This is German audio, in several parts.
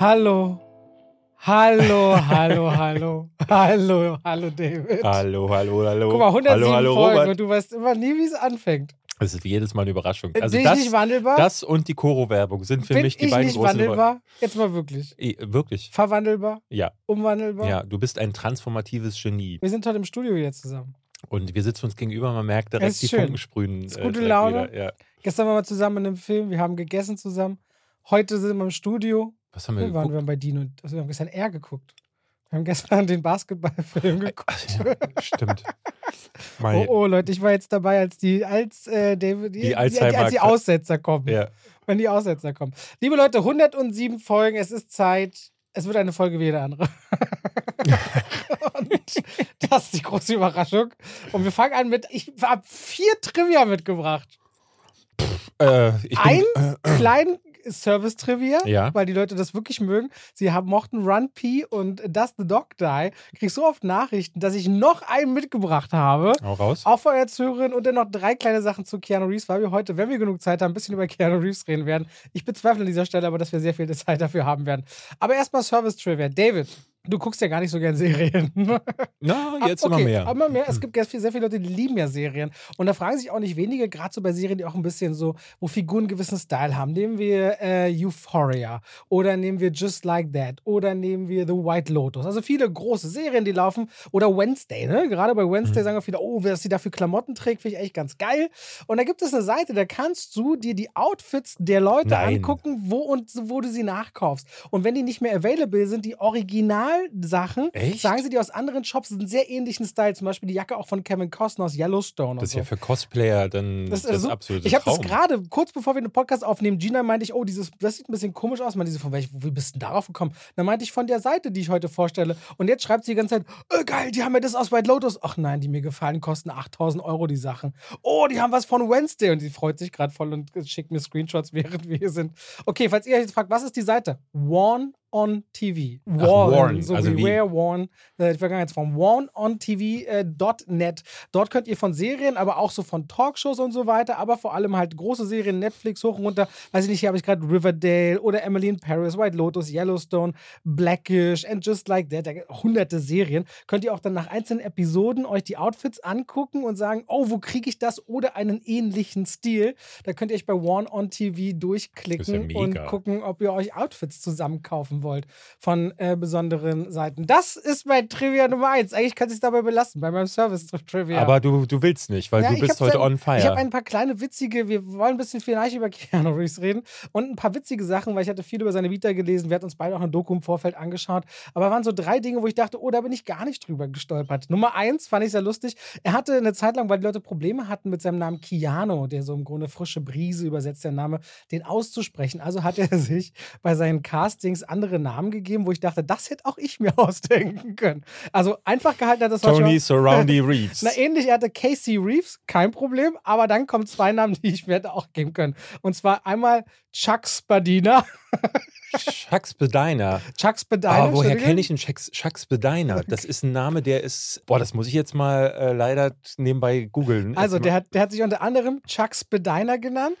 Hallo. Hallo, hallo, hallo. Hallo, hallo, David. Hallo, hallo, hallo. Guck mal, 107 hallo, hallo, Folgen Robert. und du weißt immer nie, wie es anfängt. Das ist jedes Mal eine Überraschung. Bin Also ich das, nicht wandelbar? das und die Koro-Werbung sind für Bin mich die ich beiden nicht großen wandelbar? Jetzt mal wirklich. Eh, Wirklich. Verwandelbar? Ja, Umwandelbar? ja. Du bist ein transformatives Genie. Wir sind heute im Studio hier zusammen. Und wir sitzen uns gegenüber, man merkt direkt ist die schön. Funken sprühen. Ist äh, gute direkt Laune. Ja. Gestern waren wir zusammen in einem Film, wir haben gegessen zusammen. Heute sind wir im Studio. Was haben wir Wir waren geguckt? wir bei Dino. Also wir haben gestern R geguckt. Wir haben gestern den Basketballfilm geguckt. Ja, stimmt. Oh, oh, Leute, ich war jetzt dabei, als die, als, äh, David, die, Die als die Aussetzer kommen. Ja. Wenn die Aussetzer kommen. Liebe Leute, 107 Folgen, es ist Zeit. Es wird eine Folge wie jede andere. Und das ist die große Überraschung. Und wir fangen an mit, ich habe vier Trivia mitgebracht. Äh, ich Ein bin, kleinen Service-Trivia, Ja. weil die Leute das wirklich mögen. Sie haben, mochten Run P und Does the Dog Die. Krieg so oft Nachrichten, dass ich noch einen mitgebracht habe. Hau raus. Auch von als Hörerin und dann noch drei kleine Sachen zu Keanu Reeves, weil wir heute, wenn wir genug Zeit haben, ein bisschen über Keanu Reeves reden werden. Ich bezweifle an dieser Stelle aber, dass wir sehr viel Zeit dafür haben werden. Aber erstmal Service Trivia. David, du guckst ja gar nicht so gern Serien. Na, jetzt okay, immer mehr. Aber mehr. Es gibt sehr viele, sehr viele Leute, die lieben ja Serien. Und da fragen sich auch nicht wenige, gerade so bei Serien, die auch ein bisschen so, wo Figuren einen gewissen Style haben. Nehmen wir äh, Euphoria oder nehmen wir Just Like That oder nehmen wir The White Lotus. Also viele große Serien, die laufen. Oder Wednesday, ne? Gerade bei Mhm. Wednesday sagen auch viele, oh, wer sie dafür Klamotten trägt, finde ich echt ganz geil. Und da gibt es eine Seite, da kannst du dir die Outfits der Leute Nein. angucken, wo und wo du sie nachkaufst. Und wenn die nicht mehr available sind, die Originalsachen, Echt? sagen sie dir aus anderen Shops, sind sehr ähnlichen Style. Zum Beispiel die Jacke auch von Kevin Costner aus Yellowstone. Das ist und ja so. für Cosplayer dann Das das, ist so- absolute Ich habe das gerade, kurz bevor wir den Podcast aufnehmen, Gina meinte ich, oh, dieses, das sieht ein bisschen komisch aus. Meinte sie, von welch, wie bist du denn darauf gekommen? Dann meinte ich von der Seite, die ich heute vorstelle. Und jetzt schreibt sie die ganze Zeit, äh, geil, die haben ja das aus White Lotus. Ach nein, die mir gefallen, kosten 8000 Euro die Sachen. Oh, die haben was von Wednesday. Und sie freut sich gerade voll und schickt mir Screenshots, während wir hier sind. Okay, falls ihr euch jetzt fragt, was ist die Seite? Worn on TV. Ach, Worn, Worn, so also wie wie- Where Worn, äh, die Vergangenheitsform. WarnOnTV.net. Dort könnt ihr von Serien, aber auch so von Talkshows und so weiter, aber vor allem halt große Serien, Netflix hoch und runter. Weiß ich nicht, hier habe ich gerade Riverdale oder Emily in Paris, White Lotus, Yellowstone, Blackish and Just Like That. Da gibt hunderte Serien. Könnt ihr auch dann nach einzelnen Episoden euch die Outfits angucken und sagen, oh, wo kriege ich das oder einen ähnlichen Stil. Da könnt ihr euch bei One on TV ja durchklicken mega. und gucken, ob ihr euch Outfits zusammen kaufen wollt von äh, besonderen Seiten. Das ist mein Trivia Nummer eins. Eigentlich kann ich dabei belassen, bei meinem Service-Trivia. Aber du, du willst nicht, weil Ja, du bist heute dann- on fire. Ich habe ein paar kleine witzige, wir wollen ein bisschen vielleicht über Keanu Reeves reden und ein paar witzige Sachen, weil ich hatte viel über seine Vita gelesen. Wir hatten uns beide auch eine Doku im Vorfeld angeschaut. Aber waren so drei Dinge, wo ich dachte, oh, da bin ich gar nicht drüber gestolpert. Nummer eins fand ich sehr lustig. Er hatte eine Zeit lang, weil die Leute Probleme hatten mit seinem Namen Keanu, der so im Grunde frische Brise übersetzt, der Name, den auszusprechen. Also hat er sich bei seinen Castings andere Namen gegeben, wo ich dachte, das hätte auch ich mir ausdenken können. Also einfach gehalten hat das Tony Surroundy Reeves. na, ähnlich, er hatte Casey Reeves, kein Problem, aber dann kommen zwei Namen, die ich mir hätte auch geben können. Und zwar einmal Chuck Spadina. Chuck Spadina. Chuck Spadina. Ah, woher kenne ich einen Chuck, Chuck Spadina? Das ist ein Name, der ist. Boah, das muss ich jetzt mal äh, leider nebenbei googeln. Also, der hat, der hat sich unter anderem Chuck Spadina genannt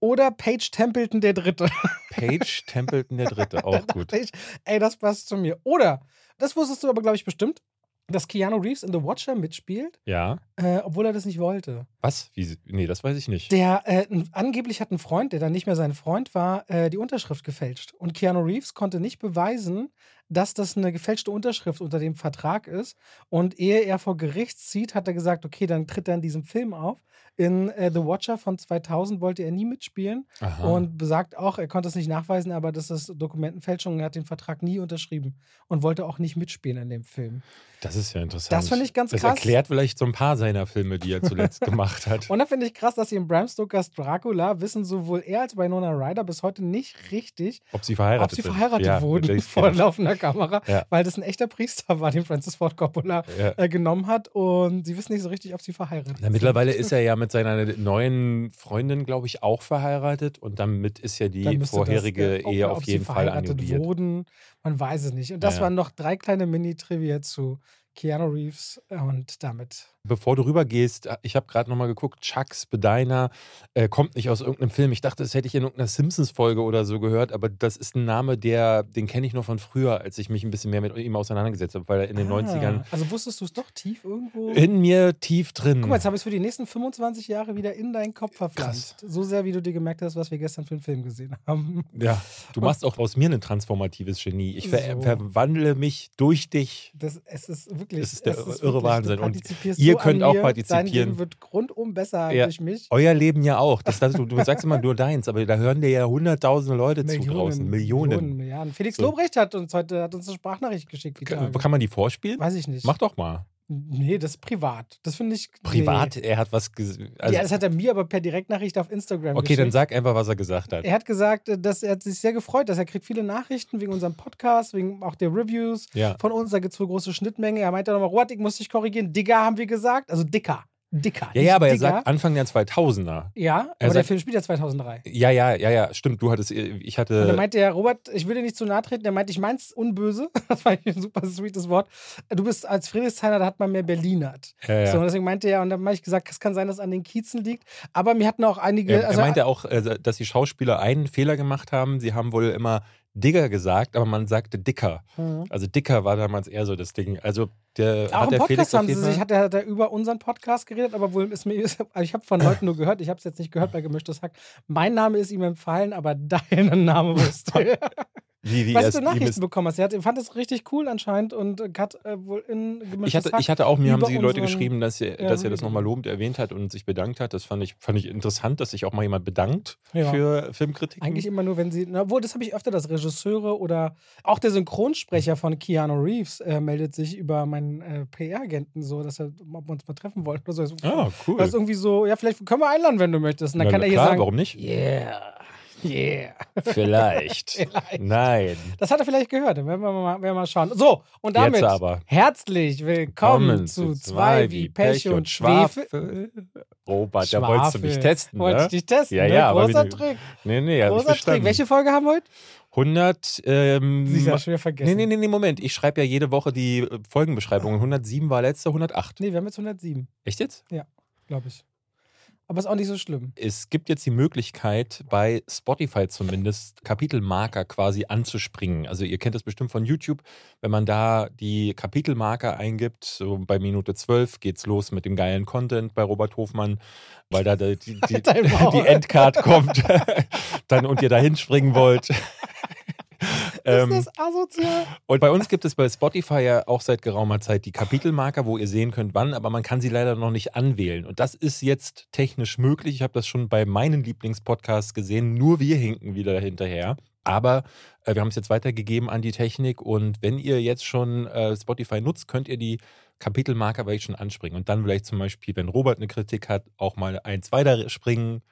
oder Paige Templeton der Dritte. Page Templeton der Dritte. Auch gut. ich, ey, das passt zu mir. Oder, das wusstest du aber, glaube ich, bestimmt, dass Keanu Reeves in The Watcher mitspielt, Ja. äh, obwohl er das nicht wollte. Was? Wie, nee, das weiß ich nicht. Der äh, angeblich hat ein Freund, der dann nicht mehr sein Freund war, äh, die Unterschrift gefälscht. Und Keanu Reeves konnte nicht beweisen, dass das eine gefälschte Unterschrift unter dem Vertrag ist. Und ehe er vor Gericht zieht, hat er gesagt, okay, dann tritt er in diesem Film auf. In äh, The Watcher von 2000 wollte er nie mitspielen Aha. und besagt auch, er konnte es nicht nachweisen, aber das ist Dokumentenfälschung. Er hat den Vertrag nie unterschrieben und wollte auch nicht mitspielen in dem Film. das ist ja interessant. Das finde ich ganz Das krass. erklärt vielleicht so ein paar seiner Filme, die er zuletzt gemacht hat. Und da finde ich krass, dass sie in Bram Stokers Dracula wissen sowohl er als Winona Ryder bis heute nicht richtig, Ob sie verheiratet ob sie verheiratet ja, wurden natürlich, vor ja. laufender Kamera, Ja. weil das ein echter Priester war, den Francis Ford Coppola Ja. äh, genommen hat und sie wissen nicht so richtig, ob sie verheiratet Na, sind. mittlerweile ist er ja mit seiner neuen Freundin, glaube ich, auch verheiratet und damit ist ja die vorherige das, äh, Ehe ob auf sie jeden Fall verheiratet annulliert. wurden, man weiß es nicht. Und das Ja. waren noch drei kleine Mini-Trivia zu Keanu Reeves und damit. Bevor du rübergehst, ich habe gerade nochmal geguckt, Chucks Bediner äh, kommt nicht aus irgendeinem Film. Ich dachte, das hätte ich in irgendeiner Simpsons-Folge oder so gehört, aber das ist ein Name, der, den kenne ich noch von früher, als ich mich ein bisschen mehr mit ihm auseinandergesetzt habe, weil er in den Ah, 90ern Also wusstest du es doch tief irgendwo? in mir tief drin. Guck mal, jetzt habe ich es für die nächsten 25 Jahre wieder in deinen Kopf verpflanzt. So sehr, wie du dir gemerkt hast, was wir gestern für einen Film gesehen haben. ja, du machst auch aus mir ein transformatives Genie. Ich ver So. verwandle mich durch dich. Das, es ist wirklich. Das ist der es ist irre wirklich, Wahnsinn. Du Und partizipierst ihr könnt auch mir, partizipieren. Dein Leben wird rundum besser Ja. durch mich. Euer Leben ja auch. Das, das, du, du sagst immer nur deins, aber da hören dir ja hunderttausende Leute zu draußen. Millionen. Millionen, Milliarden. Felix So. Lobrecht hat uns heute hat uns eine Sprachnachricht geschickt. Kann, kann man die vorspielen? Weiß ich nicht. Mach doch mal. Nee, das ist privat. Das finde ich. Privat, er hat was gesagt. Nee. ja, das hat er mir aber per Direktnachricht auf Instagram okay, geschickt. dann sag einfach, was er gesagt hat. Er hat gesagt, äh, dass er hat sich sehr gefreut, dass er kriegt viele Nachrichten wegen unserem Podcast, wegen auch der Reviews Ja. von uns. Da gibt es wohl große Schnittmenge. Er meinte nochmal, Robert, ich muss dich korrigieren. Digger haben wir gesagt. Also dicker. Dicker. Ja, ja, aber er Digger. sagt Anfang der 2000er. Ja, aber er der sagt- Film spielt ja 2003. Ja, ja, ja, ja, stimmt. Du hattest, ich Und dann hatte. meinte er, Robert, ich will dir nicht zu nahe treten. Er meinte, ich mein's unböse. Das war ein super sweetes Wort. Du bist als Friedrichshainer, da hat man mehr Berlinert. Ja, ja. So, und deswegen meinte er, und dann habe ich gesagt, es kann sein, dass es an den Kiezen liegt. Aber mir hatten auch einige. Er, also, er meinte auch, äh, dass die Schauspieler einen Fehler gemacht haben. Sie haben wohl immer Digger gesagt, aber man sagte Dicker. Mhm. Also Dicker war damals eher so das Ding. Also der Auch hat der Podcast Felix haben sie sich, hat er, hat er über unseren Podcast geredet, aber wohl ist mir, also ich habe von Leuten nur gehört, ich habe es jetzt nicht gehört bei Gemischtes Hack. Mein Name ist ihm empfallen, aber dein Name wusste. Wie, wie Was du Nachrichten bekommen hast. Er fand es richtig cool anscheinend und hat äh, wohl in Ich hatte, ich hatte auch, mir haben sie die Leute unseren- geschrieben, dass er, Ja, dass er das nochmal lobend erwähnt hat und sich bedankt hat. Das fand ich, fand ich interessant, dass sich auch mal jemand bedankt Ja. für Filmkritiken. Eigentlich immer nur, wenn sie. Na, Obwohl, das habe ich öfter, dass Regisseure oder auch der Synchronsprecher von Keanu Reeves äh, meldet sich über meinen äh, PR-Agenten so, dass er, ob wir uns mal treffen wollten oder so. Ah, cool. Das ist irgendwie so, ja, vielleicht können wir einladen, wenn du möchtest. Und dann Na, kann na er hier klar, sagen, warum nicht? yeah, yeah. Vielleicht. Vielleicht. Nein. Das hat er vielleicht gehört, dann werden wir mal, werden wir mal schauen. So, und damit herzlich willkommen zu zwei wie Pech und Schwefel. Robert, da wolltest du mich Schwafel. testen, Wollte ne? ich dich testen, Ja, ne? ja, Großer wie- Trick. Nee, nee, Großer Trick. Welche Folge haben wir heute? 100, ähm, Sie ist ja schwer vergessen. nee, nee, nee, Moment. Ich schreibe ja jede Woche die äh, Folgenbeschreibungen. 107 war letzte, 108. Nee, wir haben jetzt 107, Echt jetzt? glaube ich. Aber ist auch nicht so schlimm. Es gibt jetzt die Möglichkeit, bei Spotify zumindest Kapitelmarker quasi anzuspringen. Also ihr kennt das bestimmt von YouTube. Wenn man da die Kapitelmarker eingibt, so bei Minute 12 geht's los mit dem geilen Content bei Robert Hofmann, weil da die, die, die, Halt Maul. die Endcard kommt dann und ihr da hinspringen wollt. Ähm, ist das asozial? und bei uns gibt es bei Spotify ja auch seit geraumer Zeit die Kapitelmarker, wo ihr sehen könnt, wann, aber man kann sie leider noch nicht anwählen. Und das ist jetzt technisch möglich. Ich habe das schon bei meinen Lieblingspodcasts gesehen. Nur wir hinken wieder hinterher. Aber äh, wir haben es jetzt weitergegeben an die Technik. Und wenn ihr jetzt schon äh, Spotify nutzt, könnt ihr die Kapitelmarker vielleicht schon anspringen. Und dann vielleicht zum Beispiel, wenn Robert eine Kritik hat, auch mal eins weiter springen.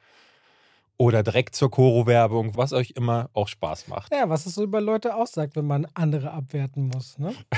Oder direkt zur Koro-Werbung, was euch immer auch Spaß macht. Ja, was es so über Leute aussagt, wenn man andere abwerten muss. Ne?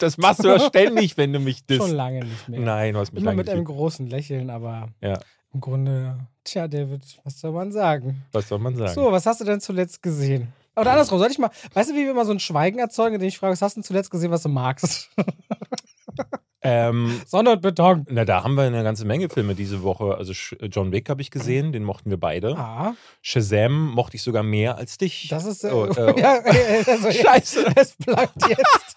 Das machst du ja ständig, wenn du mich disst. Schon lange nicht mehr. Nein, du hast mich Immer mit einem großen Lächeln, aber Ja, im Grunde, tja, David, was soll man sagen? was soll man sagen? So, was hast du denn zuletzt gesehen? Oder andersrum, soll ich mal, weißt du, wie wir immer so ein Schweigen erzeugen, indem ich frage, was hast du denn zuletzt gesehen, was du magst? Ähm, Sonne und Beton. na, da haben wir eine ganze Menge Filme diese Woche. Also John Wick habe ich gesehen, den mochten wir beide. Ah, Shazam mochte ich sogar mehr als dich. das ist. Äh, Oh, äh, ja, äh, also Scheiße. Es bleibt jetzt.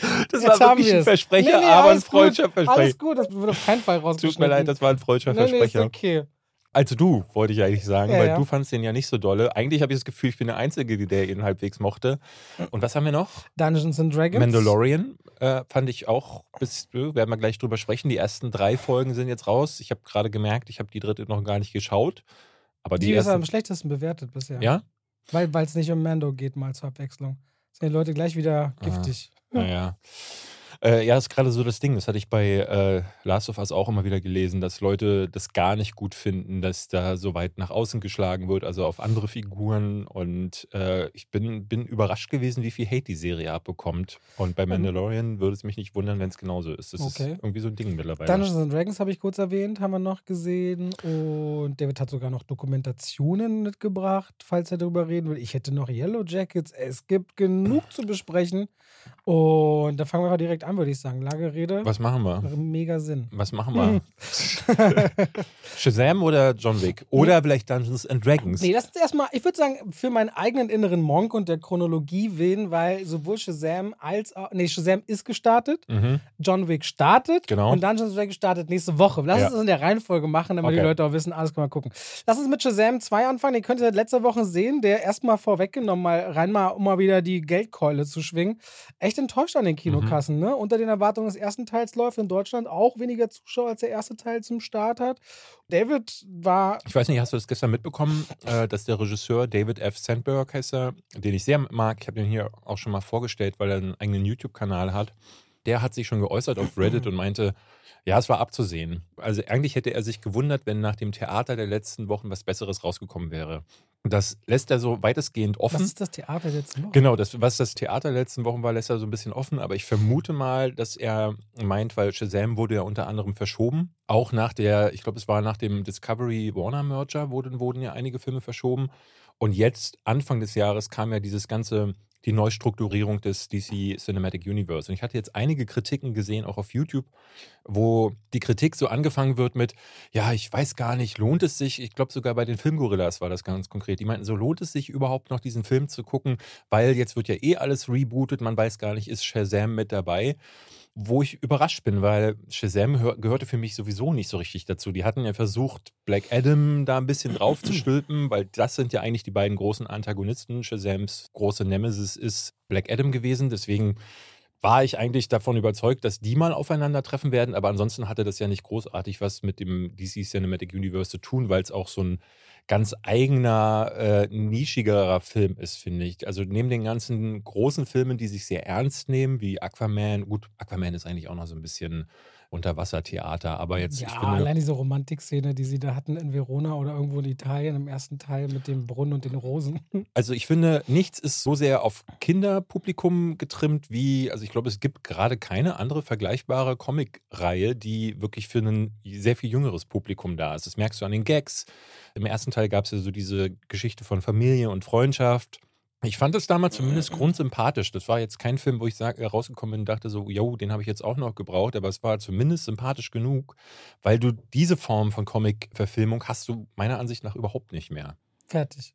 das jetzt war wirklich wir ein. Versprecher, Nee, nee, aber ein freudscher Versprecher. Alles gut, das wird auf keinen Fall rausgeschnitten. Tut mir leid, das war ein freudscher nee, nee, ist Versprecher. okay. Also du, wollte ich eigentlich sagen, Ja, weil ja. du fandst den ja nicht so dolle. Eigentlich habe ich das Gefühl, ich bin der Einzige, der ihn halbwegs mochte. Und was haben wir noch? Dungeons and Dragons. Mandalorian äh, fand ich auch, bis, äh, werden wir gleich drüber sprechen. Die ersten drei Folgen sind jetzt raus. Ich habe gerade gemerkt, ich habe die dritte noch gar nicht geschaut. Aber die, Die ist am ersten, schlechtesten bewertet bisher. ja? Weil es nicht um Mando geht, mal zur Abwechslung. Sind die Leute gleich wieder Ah. giftig. Naja. Äh, ja, ist gerade so das Ding. Das hatte ich bei äh, Last of Us auch immer wieder gelesen, dass Leute das gar nicht gut finden, dass da so weit nach außen geschlagen wird, also auf andere Figuren. Und äh, ich bin, bin überrascht gewesen, wie viel Hate die Serie abbekommt. Und bei Mandalorian würde es mich nicht wundern, wenn es genauso ist. Das Mhm. Okay. ist irgendwie so ein Ding mittlerweile. Dungeons and Dragons habe ich kurz erwähnt, haben wir noch gesehen. Und David hat sogar noch Dokumentationen mitgebracht, falls er darüber reden will. Ich hätte noch Yellow Jackets. Es gibt genug zu besprechen. Und da fangen wir mal direkt an. An, würde ich sagen. Lange Rede. Was machen wir? Mega Sinn. Was machen wir? Shazam oder John Wick? Oder vielleicht Dungeons and Dragons? Nee, das ist erstmal, ich würde sagen, für meinen eigenen inneren Monk und der Chronologie wählen, weil sowohl Shazam als auch, nee, Shazam ist gestartet, Mhm. John Wick startet Genau. und Dungeons and Dragons startet nächste Woche. Lass Ja. uns das in der Reihenfolge machen, damit die Okay. Leute auch wissen, alles können wir gucken. Lass uns mit Shazam 2 anfangen, den könnt ihr letzte Woche sehen, der erstmal vorweggenommen, mal rein mal, um mal wieder die Geldkeule zu schwingen. Echt enttäuscht an den Kinokassen, Mhm. ne? Unter den Erwartungen des ersten Teils läuft in Deutschland auch weniger Zuschauer als der erste Teil zum Start hat. David war Ich weiß nicht, hast du das gestern mitbekommen, äh, dass der Regisseur David F. Sandberg heißt er, den ich sehr mag, ich habe den hier auch schon mal vorgestellt, weil er einen eigenen YouTube-Kanal hat, der hat sich schon geäußert auf Reddit und meinte, ja, es war abzusehen. Also eigentlich hätte er sich gewundert, wenn nach dem Theater der letzten Wochen was Besseres rausgekommen wäre. Das lässt er so weitestgehend Was offen. ist das Theater jetzt noch? Genau, das, was das Theater der letzten Wochen war, lässt er so ein bisschen offen. Aber ich vermute mal, dass er meint, weil Shazam wurde ja unter anderem verschoben. Auch nach der, ich glaube, es war nach dem Discovery-Warner-Merger wurden, wurden ja einige Filme verschoben. Und jetzt, Anfang des Jahres, kam ja dieses ganze, die Neustrukturierung des DC Cinematic Universe. Und ich hatte jetzt einige Kritiken gesehen, auch auf YouTube, wo die Kritik so angefangen wird mit, ja, ich weiß gar nicht, lohnt es sich, ich glaube sogar bei den Filmgorillas war das ganz konkret, die meinten so, lohnt es sich überhaupt noch diesen Film zu gucken, weil jetzt wird ja eh alles rebootet, man weiß gar nicht, ist Shazam mit dabei. Wo ich überrascht bin, weil Shazam hör- gehörte für mich sowieso nicht so richtig dazu. Die hatten ja versucht, Black Adam da ein bisschen drauf zu stülpen, weil das sind ja eigentlich die beiden großen Antagonisten. Shazams große Nemesis ist Black Adam gewesen. Deswegen war ich eigentlich davon überzeugt, dass die mal aufeinandertreffen werden. Aber ansonsten hatte das ja nicht großartig was mit dem DC Cinematic Universe zu tun, weil es auch so ein ganz eigener, äh, nischigerer Film ist, finde ich. Also neben den ganzen großen Filmen, die sich sehr ernst nehmen, wie Aquaman, gut, Aquaman ist eigentlich auch noch so ein bisschen Unterwassertheater, aber jetzt, ja, ich finde, allein diese Romantikszene, die sie da hatten in Verona oder irgendwo in Italien im ersten Teil mit dem Brunnen und den Rosen. Also ich finde, nichts ist so sehr auf Kinderpublikum getrimmt wie, also ich glaube, es gibt gerade keine andere vergleichbare Comic-Reihe, die wirklich für ein sehr viel jüngeres Publikum da ist. Das merkst du an den Gags. Im ersten Teil gab es ja so diese Geschichte von Familie und Freundschaft. Ich fand es damals zumindest grundsympathisch. Das war jetzt kein Film, wo ich äh, rausgekommen bin und dachte so, yo, den habe ich jetzt auch noch gebraucht, aber es war zumindest sympathisch genug, weil du diese Form von Comic-Verfilmung hast du meiner Ansicht nach überhaupt nicht mehr. Fertig.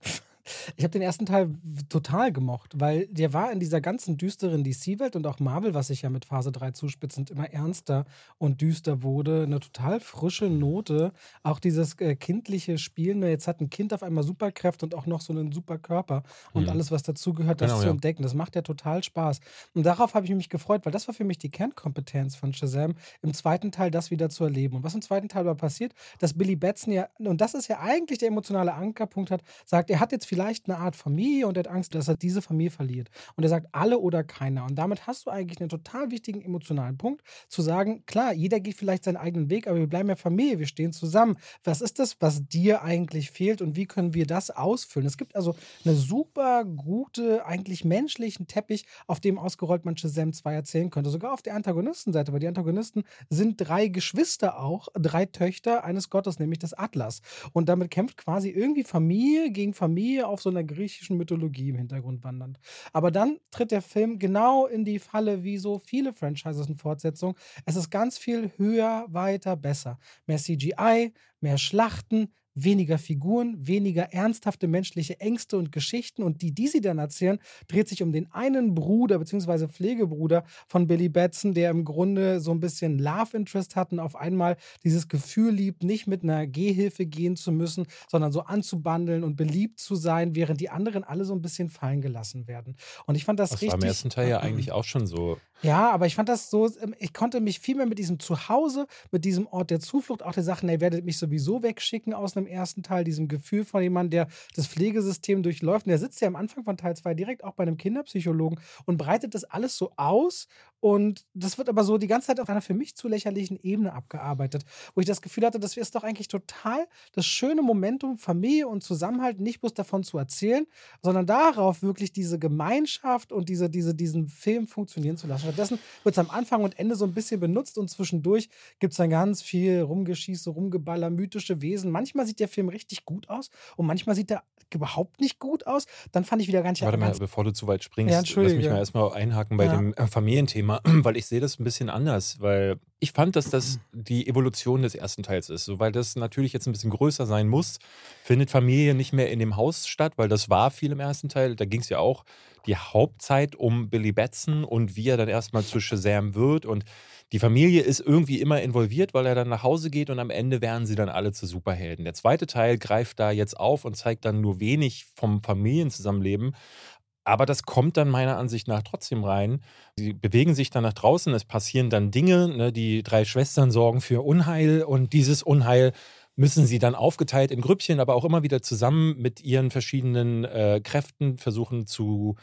Ich habe den ersten Teil total gemocht, weil der war in dieser ganzen düsteren DC-Welt und auch Marvel, was sich ja mit Phase 3 zuspitzend immer ernster und düster wurde, eine total frische Note. Auch dieses äh, kindliche Spielen, ne, jetzt hat ein Kind auf einmal Superkräfte und auch noch so einen super Körper und Mhm. alles, was dazugehört, das Genau, zu ja. entdecken. Das macht ja total Spaß. Und darauf habe ich mich gefreut, weil das war für mich die Kernkompetenz von Shazam, im zweiten Teil das wieder zu erleben. Und was im zweiten Teil aber passiert, dass Billy Batson ja, und das ist ja eigentlich der emotionale Ankerpunkt hat, sagt, er hat jetzt vielleicht eine Art Familie und er hat Angst, dass er diese Familie verliert. Und er sagt, alle oder keiner. Und damit hast du eigentlich einen total wichtigen emotionalen Punkt, zu sagen, klar, jeder geht vielleicht seinen eigenen Weg, aber wir bleiben ja Familie, wir stehen zusammen. Was ist das, was dir eigentlich fehlt und wie können wir das ausfüllen? Es gibt also eine super gute, eigentlich menschlichen Teppich, auf dem ausgerollt man Shazam 2 erzählen könnte. Sogar auf der Antagonistenseite, weil die Antagonisten sind drei Geschwister auch, drei Töchter eines Gottes, nämlich des Atlas. Und damit kämpft quasi irgendwie Familie gegen Familie auf so einer griechischen Mythologie im Hintergrund wandernd. Aber dann tritt der Film genau in die Falle, wie so viele Franchises und Fortsetzungen. Es ist ganz viel höher, weiter, besser. Mehr CGI, mehr Schlachten, weniger Figuren, weniger ernsthafte menschliche Ängste und Geschichten. Und die, die sie dann erzählen, dreht sich um den einen Bruder bzw. Pflegebruder von Billy Batson, der im Grunde so ein bisschen Love Interest hat und auf einmal dieses Gefühl liebt, nicht mit einer Gehhilfe gehen zu müssen, sondern so anzubandeln und beliebt zu sein, während die anderen alle so ein bisschen fallen gelassen werden. Und ich fand das, Das richtig. war im ersten Teil ja eigentlich auch schon so. Ja, aber ich fand das so, ähm, ich konnte mich viel mehr mit diesem Zuhause, mit diesem Ort der Zuflucht, auch der Sachen, ihr werdet mich sowieso wegschicken aus einem ersten Teil, diesem Gefühl von jemandem, der das Pflegesystem durchläuft. Und der sitzt ja am Anfang von Teil 2 direkt auch bei einem Kinderpsychologen und breitet das alles so aus. Und das wird aber so die ganze Zeit auf einer für mich zu lächerlichen Ebene abgearbeitet, wo ich das Gefühl hatte, das ist doch eigentlich total das schöne Momentum, Familie und Zusammenhalt nicht bloß davon zu erzählen, sondern darauf wirklich diese Gemeinschaft und diese, diese, diesen Film funktionieren zu lassen. Stattdessen wird es am Anfang und Ende so ein bisschen benutzt und zwischendurch gibt es dann ganz viel Rumgeschieße, Rumgeballer, mythische Wesen. Manchmal sieht der Film richtig gut aus und manchmal sieht er überhaupt nicht gut aus. Dann fand ich wieder gar nicht Warte mal, bevor du zu weit springst, Ja, lass mich mal erstmal einhaken bei Ja. dem äh, Familienthema. Thema, weil ich sehe das ein bisschen anders, weil ich fand, dass das die Evolution des ersten Teils ist. So, weil das natürlich jetzt ein bisschen größer sein muss, findet Familie nicht mehr in dem Haus statt, weil das war viel im ersten Teil. Da ging es ja auch die Hauptzeit um Billy Batson und wie er dann erstmal zu Shazam wird. Und die Familie ist irgendwie immer involviert, weil er dann nach Hause geht und am Ende werden sie dann alle zu Superhelden. Der zweite Teil greift da jetzt auf und zeigt dann nur wenig vom Familienzusammenleben. Aber das kommt dann meiner Ansicht nach trotzdem rein. Sie bewegen sich dann nach draußen, es passieren dann Dinge. Ne? Die drei Schwestern sorgen für Unheil und dieses Unheil müssen sie dann aufgeteilt in Grüppchen, aber auch immer wieder zusammen mit ihren verschiedenen äh, Kräften versuchen zu,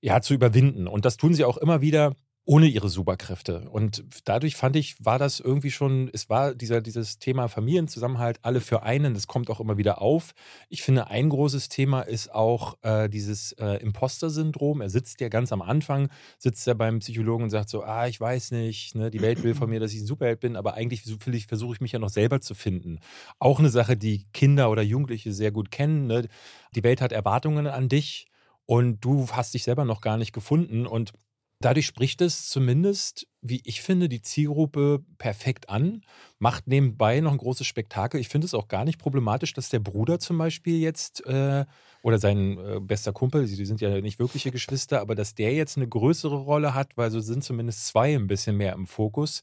ja, zu überwinden. Und das tun sie auch immer wieder ohne ihre Superkräfte. Und dadurch fand ich, war das irgendwie schon, es war dieser, dieses Thema Familienzusammenhalt, alle für einen, das kommt auch immer wieder auf. Ich finde, ein großes Thema ist auch äh, dieses äh, Imposter-Syndrom. Er sitzt ja ganz am Anfang, sitzt er beim Psychologen und sagt so, ah, ich weiß nicht, ne, die Welt will von mir, dass ich ein Superheld bin, aber eigentlich versuche ich mich ja noch selber zu finden. Auch eine Sache, die Kinder oder Jugendliche sehr gut kennen. Ne? Die Welt hat Erwartungen an dich und du hast dich selber noch gar nicht gefunden und Dadurch spricht es zumindest, wie ich finde, die Zielgruppe perfekt an, macht nebenbei noch ein großes Spektakel. Ich finde es auch gar nicht problematisch, dass der Bruder zum Beispiel jetzt äh, oder sein äh, bester Kumpel, die sind ja nicht wirkliche Geschwister, aber dass der jetzt eine größere Rolle hat, weil so sind zumindest zwei ein bisschen mehr im Fokus.